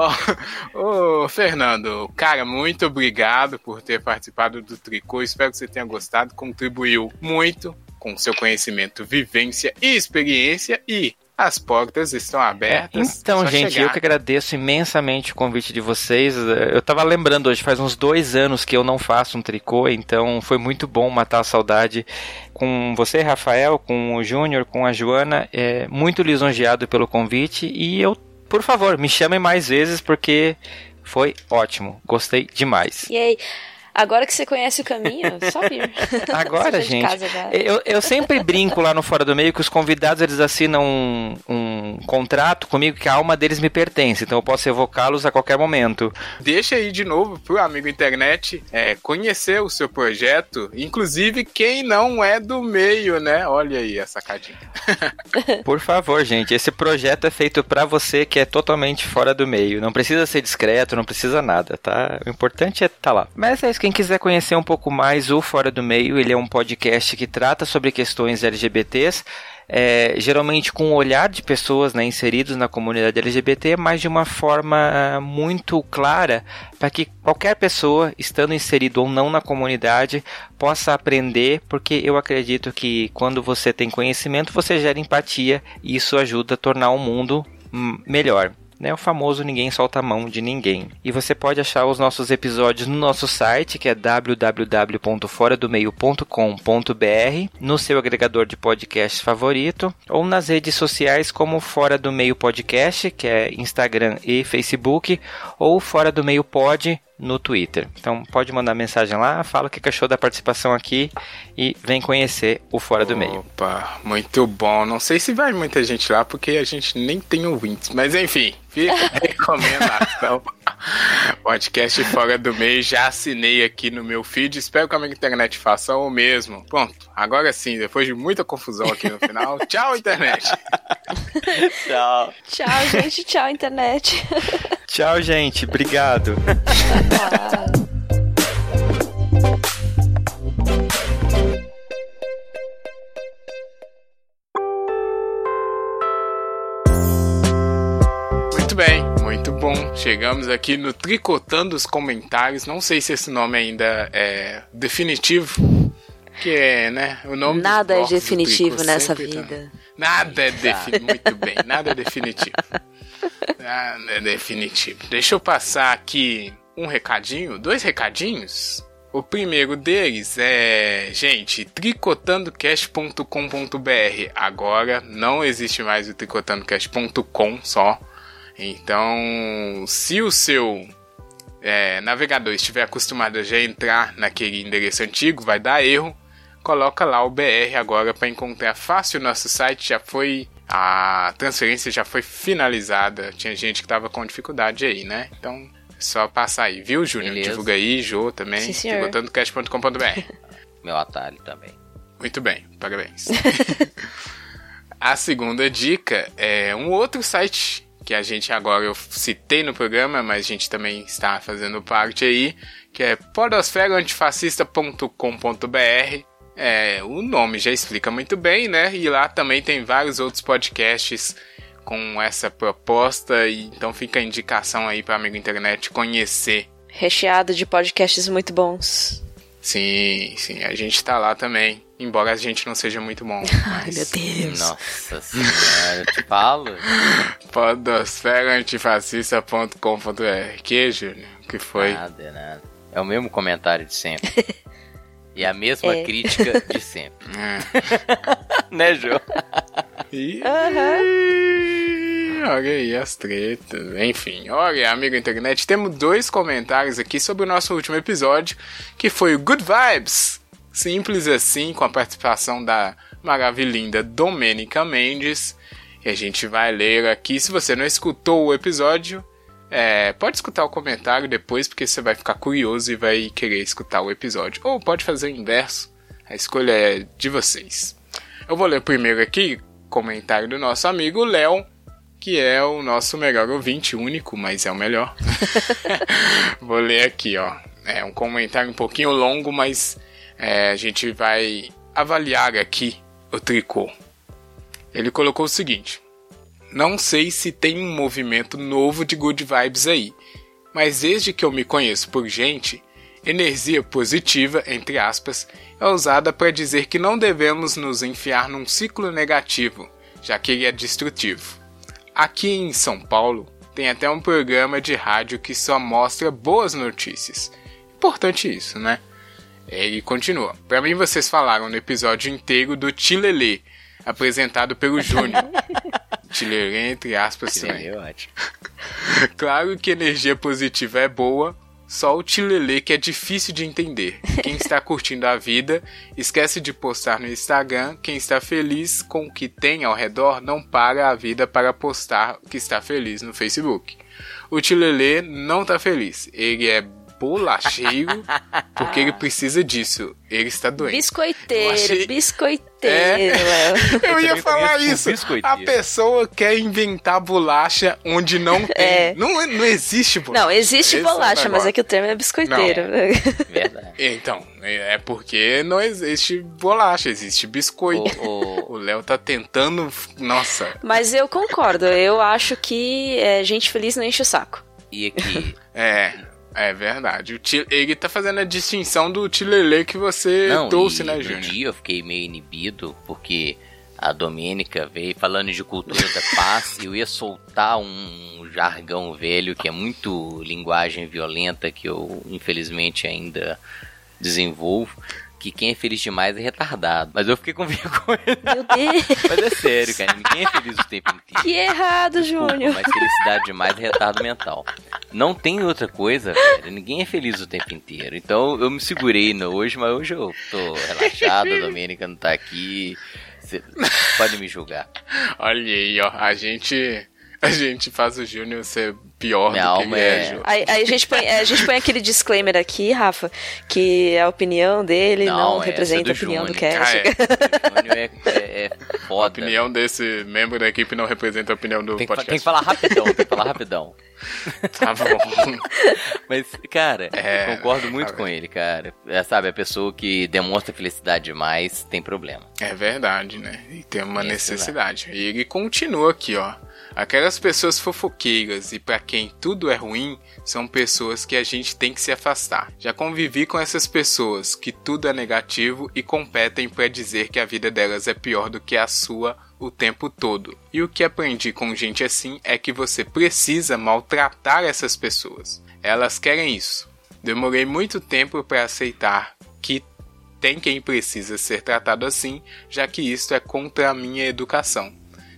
Ó, Ô, Fernando, cara, muito obrigado por ter participado do Tricô. Espero que você tenha gostado. Contribuiu muito com seu conhecimento, vivência e experiência. E as portas estão abertas. Então, gente, chegar. eu que agradeço imensamente o convite de vocês. Eu tava lembrando hoje, faz uns dois anos que eu não faço um tricô, então foi muito bom matar a saudade com você, Rafael, com o Júnior, com a Joana. É, muito lisonjeado pelo convite e eu, por favor, me chamem mais vezes porque foi ótimo. Gostei demais. E aí, agora que você conhece o caminho, só vir. Agora, gente, casa já. Eu, eu sempre brinco lá no Fora do Meio que os convidados eles assinam um, um contrato comigo que a alma deles me pertence, então eu posso evocá-los a qualquer momento. Deixa aí de novo pro amigo internet é, conhecer o seu projeto, inclusive quem não é do meio, né? Olha aí a sacadinha. Por favor, gente, esse projeto é feito pra você que é totalmente fora do meio. Não precisa ser discreto, não precisa nada, tá? O importante é estar tá lá. Mas é isso, quem quiser conhecer um pouco mais o Fora do Meio, ele é um podcast que trata sobre questões LGBTs. é, geralmente com o olhar de pessoas né, inseridos na comunidade LGBT, mas de uma forma ah, muito clara para que qualquer pessoa, estando inserido ou não na comunidade, possa aprender, porque eu acredito que quando você tem conhecimento, você gera empatia e isso ajuda a tornar o mundo hum, melhor. Né, o famoso ninguém solta a mão de ninguém. E você pode achar os nossos episódios no nosso site, que é www.foradomeio.com.br, no seu agregador de podcast favorito, ou nas redes sociais como Fora do Meio Podcast, que é Instagram e Facebook, ou Fora do Meio Pod no Twitter. Então pode mandar mensagem lá, fala o que achou da participação aqui e vem conhecer o Fora do Meio. Opa, muito bom. Não sei se vai muita gente lá, porque a gente nem tem ouvintes. Mas enfim, fica. Podcast Fora do Meio, já assinei aqui no meu feed. Espero que a minha internet faça o mesmo. Pronto, agora sim, depois de muita confusão aqui no final. Tchau, internet. Tchau. Tchau, gente. Tchau, internet. Tchau, gente. Obrigado. Muito bom. Chegamos aqui no Tricotando os Comentários. Não sei se esse nome ainda é definitivo. Que é, né? O nome Nada é definitivo nessa tá- vida. Nada é definitivo. Muito bem, nada é definitivo. Nada é definitivo. Deixa eu passar aqui um recadinho, dois recadinhos. O primeiro deles é, gente, tricotandocast.com.br. Agora não existe mais o tricotandocast.com só. Então, se o seu é, navegador estiver acostumado a já entrar naquele endereço antigo, vai dar erro. Coloca lá o BR agora para encontrar fácil. O nosso site já foi. A transferência já foi finalizada. Tinha gente que tava com dificuldade aí, né? Então, é só passar aí, viu, Júnior? Divulga aí, Jô também. Divulgandocast.com.br. Meu atalho também. Muito bem, parabéns. a segunda dica é um outro site que a gente agora eu citei no programa, mas a gente também está fazendo parte aí, que é podosferaantifascista.com.br. É, o nome já explica muito bem, né? E lá também tem vários outros podcasts com essa proposta, então fica a indicação aí para amigo internet conhecer. Recheado de podcasts muito bons. Sim, sim, a gente tá lá também, embora a gente não seja muito bom. Ai, meu Deus. Nossa senhora, eu te falo. podosferaantifascista.com.br Que, Júnior? que foi? Nada, nada. É o mesmo comentário de sempre. E a mesma É. crítica de sempre. É. Né, Jô? Ih, Olha aí as tretas. Enfim, olha, amigo internet, temos dois comentários aqui sobre o nosso último episódio, que foi o Good Vibes. Simples assim, com a participação da maravilhinda Domênica Mendes. E a gente vai ler aqui. Se você não escutou o episódio, é, pode escutar o comentário depois, porque você vai ficar curioso e vai querer escutar o episódio. Ou pode fazer o inverso. A escolha é de vocês. Eu vou ler primeiro aqui comentário do nosso amigo Léo, que é o nosso melhor ouvinte, único, mas é o melhor. vou ler aqui, ó. É um comentário um pouquinho longo, mas é, a gente vai avaliar aqui o tricô. Ele colocou o seguinte: Não sei se tem um movimento novo de good vibes aí, mas desde que eu me conheço por gente, energia positiva, entre aspas, é usada para dizer que não devemos nos enfiar num ciclo negativo, já que ele é destrutivo. Aqui em São Paulo, tem até um programa de rádio que só mostra boas notícias. Importante isso, né? Ele continua. Para mim, vocês falaram no episódio inteiro do Tilelê, apresentado pelo Júnior. Tilelê, entre aspas, também. Seria ótimo. Claro que energia positiva é boa, só o tilelê que é difícil de entender. Quem está curtindo a vida, esquece de postar no Instagram. Quem está feliz com o que tem ao redor, não para a vida para postar que está feliz no Facebook. O tilelê não está feliz. Ele é bolacheiro porque ele precisa disso. Ele está doente. Biscoiteiro, achei- biscoiteiro, É. Eu ia falar isso. A pessoa quer inventar bolacha onde não tem. É. Não, não existe bolacha. Não, existe Esse é bolacha, mas negócio. é que o termo é biscoiteiro. Verdade. Então, é porque não existe bolacha, existe biscoito. O Léo tá tentando. Nossa. Mas eu concordo, eu acho que é, gente feliz não enche o saco. e aqui, É, é verdade. Ele tá fazendo a distinção do tilelê que você não, trouxe, né, Júnior? dia eu fiquei meio inibido, porque a Domênica veio falando de cultura da paz, e eu ia soltar um jargão velho que é muito linguagem violenta, que eu infelizmente ainda desenvolvo, que quem é feliz demais é retardado. Mas eu fiquei com vergonha. Meu Deus, Mas é sério, cara, ninguém é feliz o tempo inteiro. que errado, Desculpa, Júnior. mas felicidade demais é retardo mental. Não tem outra coisa, velho. Ninguém é feliz o tempo inteiro. Então eu me segurei no hoje, mas hoje eu tô relaxado, a Domênica não tá aqui. Você pode me julgar. Olha aí, ó. A gente. A gente faz o Júnior ser pior Minha do que ele é, é- Júnior. Aí, aí a, gente põe, a gente põe aquele disclaimer aqui, Rafa, que a opinião dele não, essa é representa do a opinião do Júnior. cast. Ah, é. O Júnior é, é, é A foda. opinião desse membro da equipe não representa a opinião do Tem podcast. tem que falar rapidão, tem que falar rapidão. Tá bom. Mas, cara, É, eu concordo muito tá com ele, cara. É, sabe, a pessoa que demonstra felicidade demais tem problema. É verdade, né? E tem uma necessidade. E ele continua aqui, ó. Aquelas pessoas fofoqueiras e pra quem tudo é ruim são pessoas que a gente tem que se afastar. Já convivi com essas pessoas que tudo é negativo e competem pra dizer que a vida delas é pior do que a sua o tempo todo. E o que aprendi com gente assim é que você precisa maltratar essas pessoas. Elas querem isso. Demorei muito tempo pra aceitar que tem quem precisa ser tratado assim, já que isto é contra a minha educação.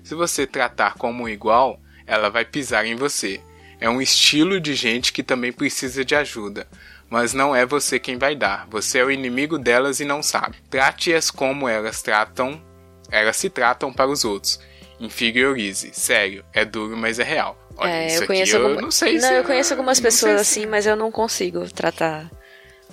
Se você tratar como igual, ela vai pisar em você. é um estilo de gente que também precisa de ajuda. Mas não é você quem vai dar. Você é o inimigo delas e não sabe. Trate-as como elas tratam, elas se tratam para os outros. Inferiorize. Sério, é duro, mas é real. Olha, é, isso eu conheço eu não sei Não, se eu conheço algumas pessoas se- assim, mas eu não consigo tratar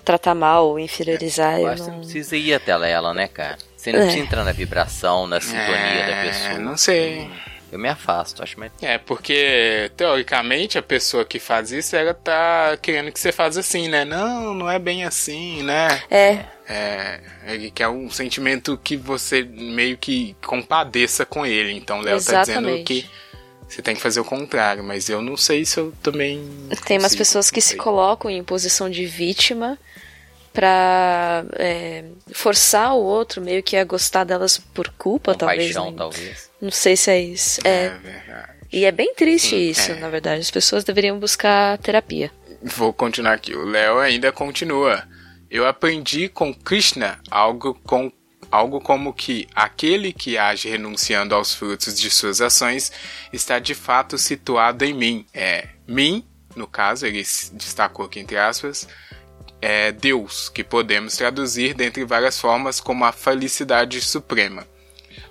tratar mal ou inferiorizar. Eu Eu acho que você não não... precisa ir até ela, né, cara? Você não É. precisa entrar na vibração, na sintonia da É, pessoa. não sei. Eu me afasto, acho mais. É, porque teoricamente a pessoa que faz isso, ela tá querendo que você faça assim, né? Não, não é bem assim, né? É, É, ele quer um sentimento que você meio que compadeça com ele. Então o Léo tá dizendo que você tem que fazer o contrário, mas eu não sei se eu também. tem umas pessoas que se colocam em posição de vítima pra é, forçar o outro meio que a gostar delas por culpa, talvez. Compaixão, né? talvez. Não sei se é isso. É. É verdade. E é bem triste Sim, isso, é. na verdade. As pessoas deveriam buscar terapia. Vou continuar aqui. O Léo ainda continua. Eu aprendi com Krishna algo com algo como que aquele que age renunciando aos frutos de suas ações está de fato situado em mim. É mim, no caso, ele se destacou aqui entre aspas, é Deus, que podemos traduzir dentre várias formas como a felicidade suprema.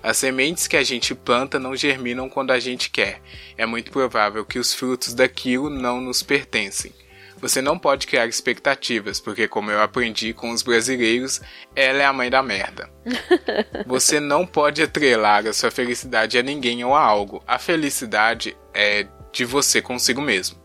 As sementes que a gente planta não germinam quando a gente quer. É muito provável que os frutos daquilo não nos pertencem. Você não pode criar expectativas, porque, como eu aprendi com os brasileiros, ela é a mãe da merda. Você não pode atrelar a sua felicidade a ninguém ou a algo. A felicidade é de você consigo mesmo.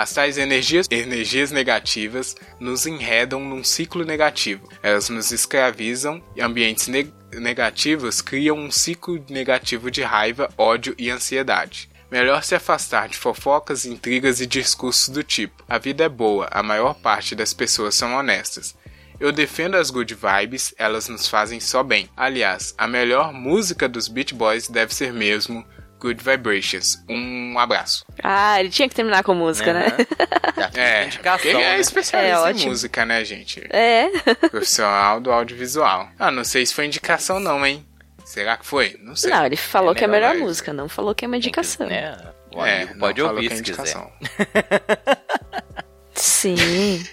As tais energias, energias negativas nos enredam num ciclo negativo. Elas nos escravizam e ambientes ne- negativos criam um ciclo negativo de raiva, ódio e ansiedade. Melhor se afastar de fofocas, intrigas e discursos do tipo: a vida é boa, a maior parte das pessoas são honestas. Eu defendo as good vibes, elas nos fazem só bem. Aliás, a melhor música dos Beach Boys deve ser mesmo Good Vibrations. Um abraço. Ah, ele tinha que terminar com música, né? Fica É, indicação, ele é né? especialista É, em ótimo. música, né, gente? É. Profissional do audiovisual. Ah, não sei se foi indicação não, hein? Será que foi? Não sei. Não, ele falou É que é a melhor mais. música, não falou que é uma Tem que- indicação. né? O É, pode falou ouvir que é se quiser. indicação. Sim.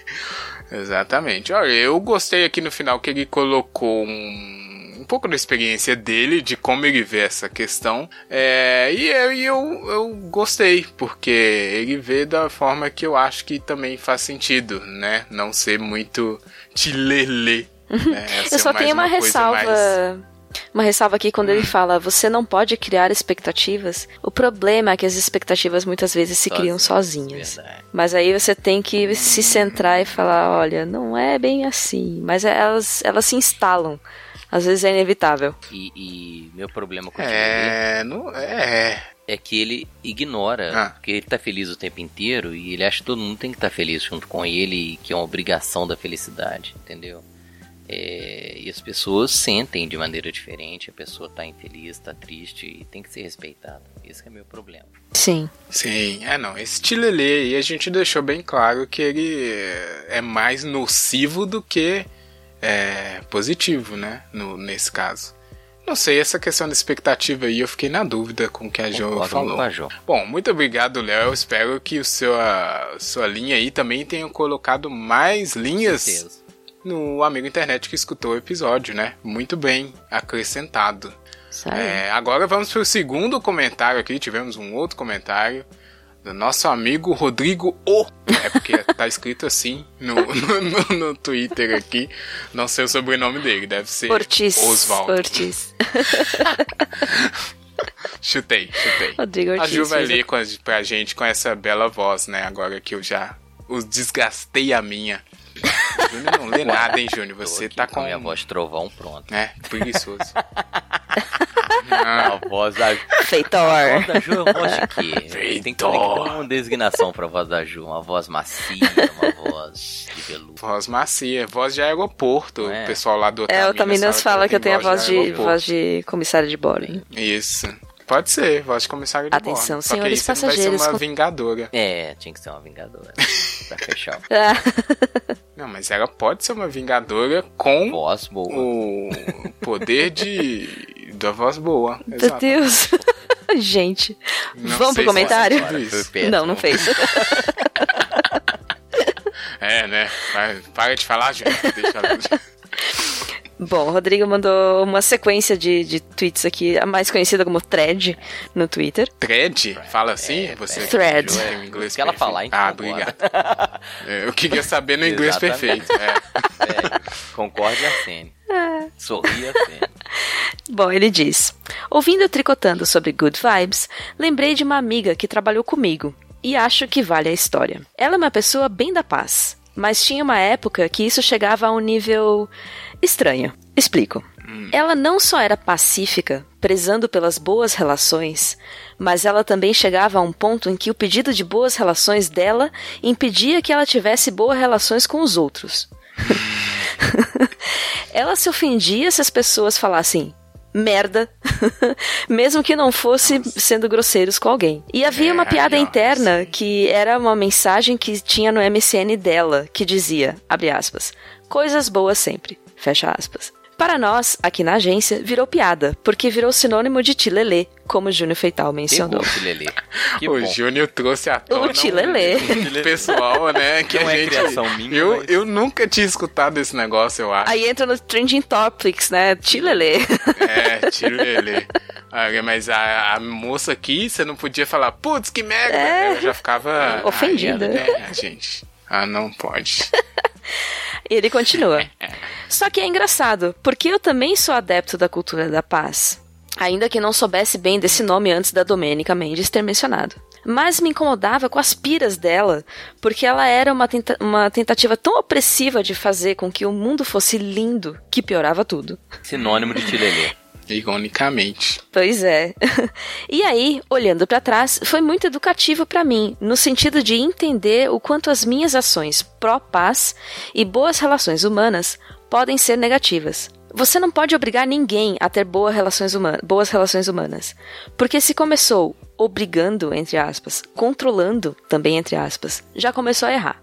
Exatamente. Olha, eu gostei aqui no final que ele colocou um pouco da experiência dele, de como ele vê essa questão. É, e eu, eu, eu gostei, porque ele vê da forma que eu acho que também faz sentido, né? Não ser muito tilelê. né? Ser Eu só mais tenho uma, coisa ressalva. mais- Uma ressalva aqui quando ele fala, você não pode criar expectativas. O problema é que as expectativas muitas vezes se criam sozinhas. Verdade. Mas aí você tem que se centrar e falar, olha, não é bem assim. Mas elas, elas se instalam. Às vezes é inevitável. E, e meu problema com o É, não, é. é que ele ignora, Ah. porque ele tá feliz o tempo inteiro e ele acha que todo mundo tem que estar feliz junto com ele e que é uma obrigação da felicidade, entendeu? É, e as pessoas sentem de maneira diferente, a pessoa tá infeliz, tá triste e tem que ser respeitada. Esse que é meu problema. Sim. Sim, é não. Esse tilelê aí a gente deixou bem claro que ele é mais nocivo do que é, positivo, né? No, nesse caso. Não sei, essa questão da expectativa aí, eu fiquei na dúvida com o que a Jo falou. a Jo. Bom, muito obrigado, Léo. Eu espero que o seu, a sua linha aí também tenha colocado mais linhas no amigo internet que escutou o episódio, né? Muito bem acrescentado. É, agora vamos para o segundo comentário aqui. Tivemos um outro comentário do nosso amigo Rodrigo O. É porque tá escrito assim no, no, no- no Twitter aqui. Não sei o sobrenome dele, deve ser Ortiz. Oswaldo. Ortiz. Chutei, chutei. Rodrigo A Ortiz. Ju vai a- ler com a, pra gente com essa bela voz, né? Agora que eu já os desgastei a minha. Júnior não lê nada, hein, Júnior? Tô Você aqui tá com com. a minha voz trovão pronta. É, preguiçoso. Ah, A voz da Ju. A Feitor. voz da Ju é voz de quê? Tem que, tem que ter Feitor. uma designação pra voz da Ju. Uma voz macia, uma voz de veludo. voz macia, voz de aeroporto. Não é? O pessoal lá do É, Otaminas o Taminas fala que eu tenho a voz de, aeroporto. voz de comissário de bordo. Isso. Pode ser, voz de comissário de Atenção, bordo. Só que aí senhores você não vai passageiros, ser uma com- vingadora. É, tinha que ser uma vingadora. pra fechar. Ah, Não, mas ela pode ser uma vingadora com Voz boa. o poder de da voz boa. meu Exato. Deus. Gente, Não vamos pro comentário? Não, não fez. É, né? Para de falar, gente. Deixa. Bom, o Rodrigo mandou uma sequência de, de tweets aqui, a mais conhecida como thread no Twitter. Thread? Fala assim? você Thread. o inglês Se que ela perfeito. falar, gente Ah, obrigado. É, Eu queria saber no inglês Exatamente. perfeito. É. É, concorde Sene. Sorria a Sene. Bom, ele diz: Ouvindo tricotando sobre good vibes, lembrei de uma amiga que trabalhou comigo e acho que vale a história. Ela é uma pessoa bem da paz, mas tinha uma época que isso chegava a um nível estranho. Explico. Ela não só era pacífica, prezando pelas boas relações, mas ela também chegava a um ponto em que o pedido de boas relações dela impedia que ela tivesse boas relações com os outros. ela se ofendia se as pessoas falassem merda, mesmo que não fosse sendo grosseiros com alguém. E havia uma É, piada aí, ó, interna sim. que era uma mensagem que tinha no MSN dela, que dizia, abre aspas, coisas boas sempre, fecha aspas. Para nós, aqui na agência, virou piada, porque virou sinônimo de tilelê, como o Júnior Feital mencionou. O bom. Júnior trouxe a tona Tilelê. um pessoal, né? Que Não a é gente. criação minha, eu, mas- eu nunca tinha escutado esse negócio, eu acho. Aí entra no Trending Topics, né? Tilelê. É, Tilelê. Ah, mas a, a moça aqui, você não podia falar, putz, que merda! É. Eu já ficava. Ofendida. Ai, é, gente. Ah, não pode. E ele continua. Só que é engraçado, porque eu também sou adepto da cultura da paz. Ainda que não soubesse bem desse nome antes da Domênica Mendes ter mencionado. Mas me incomodava com as piras dela, porque ela era uma, tenta- uma tentativa tão opressiva de fazer com que o mundo fosse lindo que piorava tudo. Sinônimo de Tilelê. Ironicamente. Pois é. e aí, olhando pra trás, foi muito educativo pra mim, no sentido de entender o quanto as minhas ações pró-paz e boas relações humanas podem ser negativas. Você não pode obrigar ninguém a ter boas relações, huma- boas relações humanas. Porque se começou obrigando, entre aspas, controlando, também entre aspas, já começou a errar.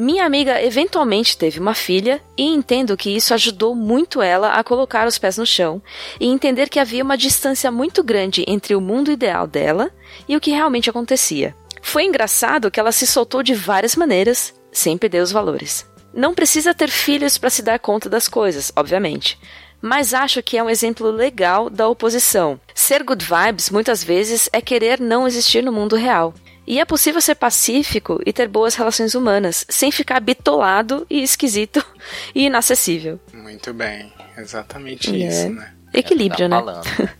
Minha amiga eventualmente teve uma filha e entendo que isso ajudou muito ela a colocar os pés no chão e entender que havia uma distância muito grande entre o mundo ideal dela e o que realmente acontecia. Foi engraçado que ela se soltou de várias maneiras, sem perder os valores. Não precisa ter filhos para se dar conta das coisas, obviamente. Mas acho que é um exemplo legal da oposição. Ser good vibes muitas vezes é querer não existir no mundo real. E é possível ser pacífico e ter boas relações humanas, sem ficar bitolado e esquisito e inacessível. Muito bem. Exatamente É. isso, né? Equilíbrio, tá né? falando.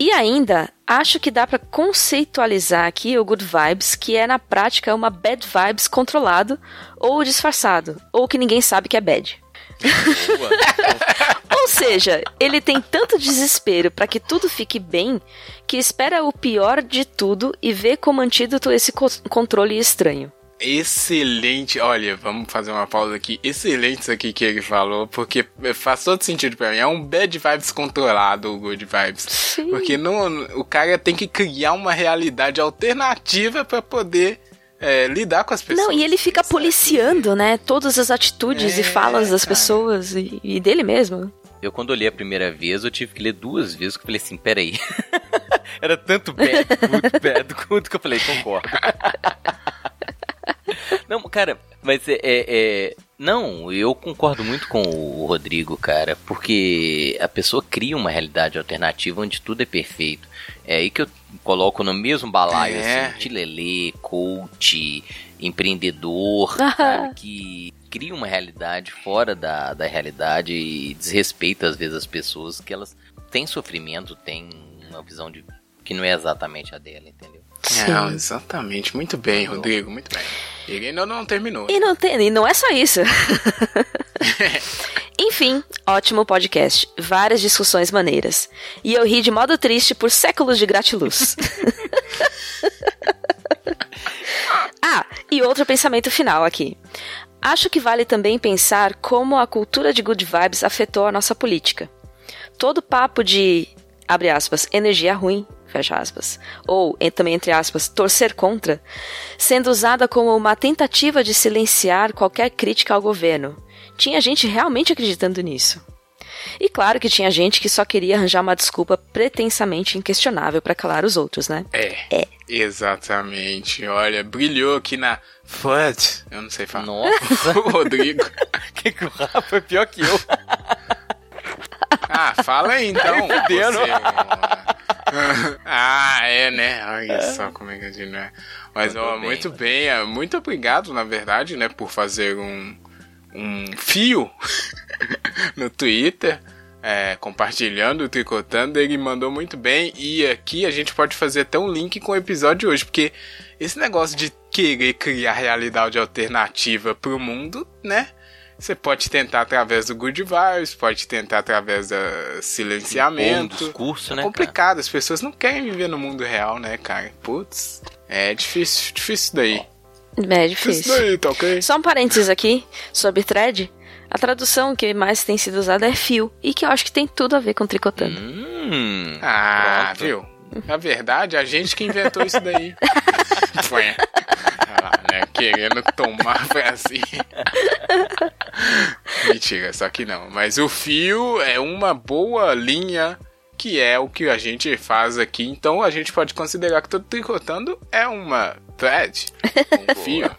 E ainda, acho que dá pra conceitualizar aqui o good vibes, que é na prática uma bad vibes controlado ou disfarçado, ou que ninguém sabe que é bad. Boa. Ou seja, ele tem tanto desespero pra que tudo fique bem que espera o pior de tudo e vê como antídoto esse co- controle estranho. Excelente. Olha, vamos fazer uma pausa aqui. Excelente isso aqui que ele falou, porque faz todo sentido pra mim. É um bad vibes controlado, o good vibes. Sim. Porque não, o cara tem que criar uma realidade alternativa pra poder é, lidar com as pessoas. Não, e ele fica policiando, né, todas as atitudes É, e falas das cara. pessoas e, e dele mesmo. Eu, quando eu li a primeira vez, eu tive que ler duas vezes, que eu falei assim, peraí. Era tanto bad, good, bad, good, que eu falei, concordo. Não, cara, mas é, é- é- Não, eu concordo muito com o Rodrigo, cara, porque a pessoa cria uma realidade alternativa onde tudo é perfeito. É aí que eu coloco no mesmo balaio, É. assim, tilelê, coach, empreendedor, sabe, que cria uma realidade fora da, da realidade e desrespeita às vezes as pessoas que elas têm sofrimento, têm uma visão de que não é exatamente a dela, entendeu? Não, exatamente. Muito bem, Rodrigo, muito bem. Ele ainda não terminou. E não, tem, e não é só isso. Enfim, ótimo podcast. Várias discussões maneiras. E eu ri de modo triste por séculos de gratiluz. ah, e outro pensamento final aqui. Acho que vale também pensar como a cultura de good vibes afetou a nossa política. Todo papo de, abre aspas, energia ruim, fecha aspas, ou também entre aspas, torcer contra, sendo usada como uma tentativa de silenciar qualquer crítica ao governo. Tinha gente realmente acreditando nisso. E claro que tinha gente que só queria arranjar uma desculpa pretensamente inquestionável para calar os outros, né? É. É. Exatamente. Olha, brilhou aqui na FUD. Eu não sei falar. Nossa, O Rodrigo. que que o Rafa é pior que eu. Ah, fala aí então. Tá. Você. ah, é, né? Olha só como é que a gente não é. Mas, Mandou ó, bem, muito bem. é, Muito obrigado, na verdade, né, por fazer um, um fio no Twitter. é, compartilhando, tricotando, ele mandou muito bem. E aqui a gente pode fazer até um link com o episódio de hoje, porque esse negócio de querer criar realidade alternativa pro mundo, né? Você pode tentar através do Good Vibes, pode tentar através do silenciamento. discurso, É né? complicado, as pessoas não querem viver no mundo real, né, cara? Putz, é difícil, difícil daí. É Difícil difícil. daí, tá ok? Só um parênteses aqui sobre thread. A tradução que mais tem sido usada é fio, e que eu acho que tem tudo a ver com tricotando. Hum. Ah, Pronto. viu? Na verdade, a gente que inventou isso daí. Foi. Olha lá, né? Querendo tomar foi assim. Mentira, só que não. Mas o fio é uma boa linha que é o que a gente faz aqui. Então a gente pode considerar que todo tricotando é uma thread, um fio.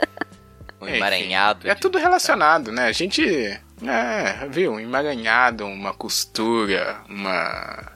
Um Enfim, emaranhado. É tudo relacionado, né? A gente. É, viu? Um emaranhado, uma costura, uma.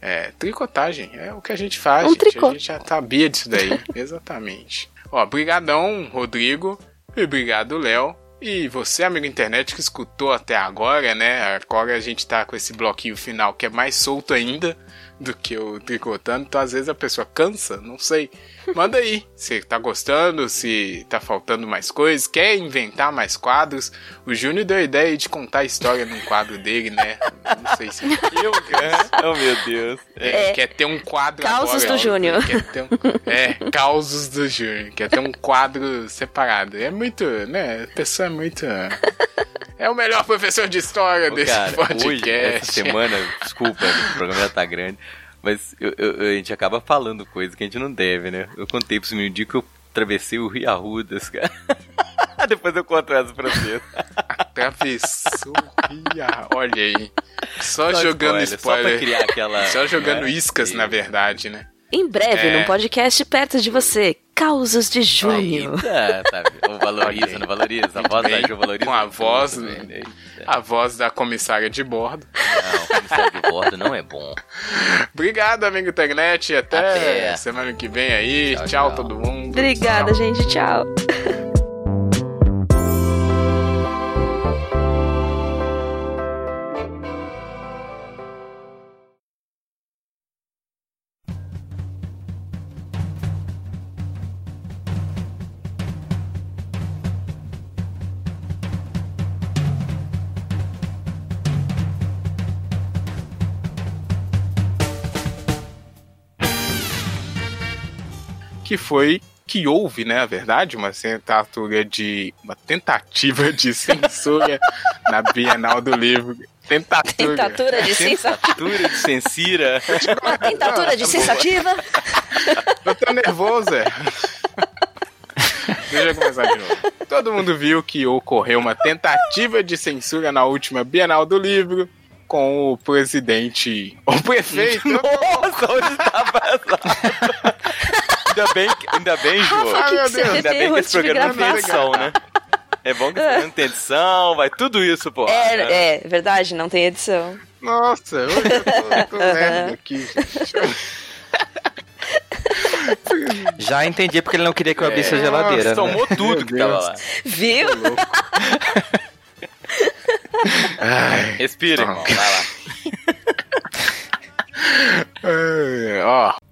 É, tricotagem. É o que a gente faz, Um gente. tricô. A gente já sabia disso daí. Exatamente. Ó, brigadão, Rodrigo. E obrigado, Léo. E você, amigo internet, que escutou até agora, né? Agora a gente tá com esse bloquinho final que é mais solto ainda do que o tricotando. Então, às vezes, a pessoa cansa, não sei. Manda aí se tá gostando, se tá faltando mais coisas, quer inventar mais quadros. O Júnior deu a ideia de contar a história num quadro dele, né? Não sei se eu, Oh, meu Deus. é, É. quer ter um quadro Causos agora, do Júnior. quer ter um- é, causos do Júnior. Quer ter um quadro separado. É muito, né? A pessoa é muito... É o melhor professor de história Ô, desse cara, podcast. hoje, essa semana, desculpa, o programa já tá grande, mas eu- eu- a gente acaba falando coisa que a gente não deve, né? Eu contei pro menino dia que eu atravessei o Rio Arrudas, cara. Depois eu conto essa pra vocês. Travessuria. Olha aí. Só, Só jogando spoiler, spoiler. Só pra criar aquela... Só jogando né? iscas, E- na verdade, né? Em breve, É. num podcast perto de você. Causos de junho. Eita, tá valoriza, não valoriza. A voz da bem. Ju valoriza. Com a voz, né? A voz da comissária de bordo. Não, o comissário de bordo não é bom. Obrigado, amigo internet. Até, Até. semana que vem aí. Tchau, Tchau, tchau. todo mundo. Obrigada, Tchau. gente. Tchau. Que foi que houve, né, a verdade, uma tentativa de uma tentativa de censura na Bienal do Livro. Tentativa. Tentatura de sensativa. Tentatura de censira. Uma tentatura de sensativa. Eu tô nervoso, é. Deixa eu começar de novo. Todo mundo viu que ocorreu uma tentativa de censura na última Bienal do Livro com o presidente, o prefeito. Nossa, onde tava essa? Ainda bem, ainda bem, Ju. Ah, ainda bem que esse programa tem edição, né? É bom que não tem edição, vai tudo isso, pô. É, né? é verdade, não tem edição. Nossa, eu tô, tô merda aqui, Já entendi porque ele não queria que eu abrisse é, a geladeira. Nossa, né? tomou tudo Meu que Deus. tava lá. Viu? Respira, irmão. Vai lá. Ó.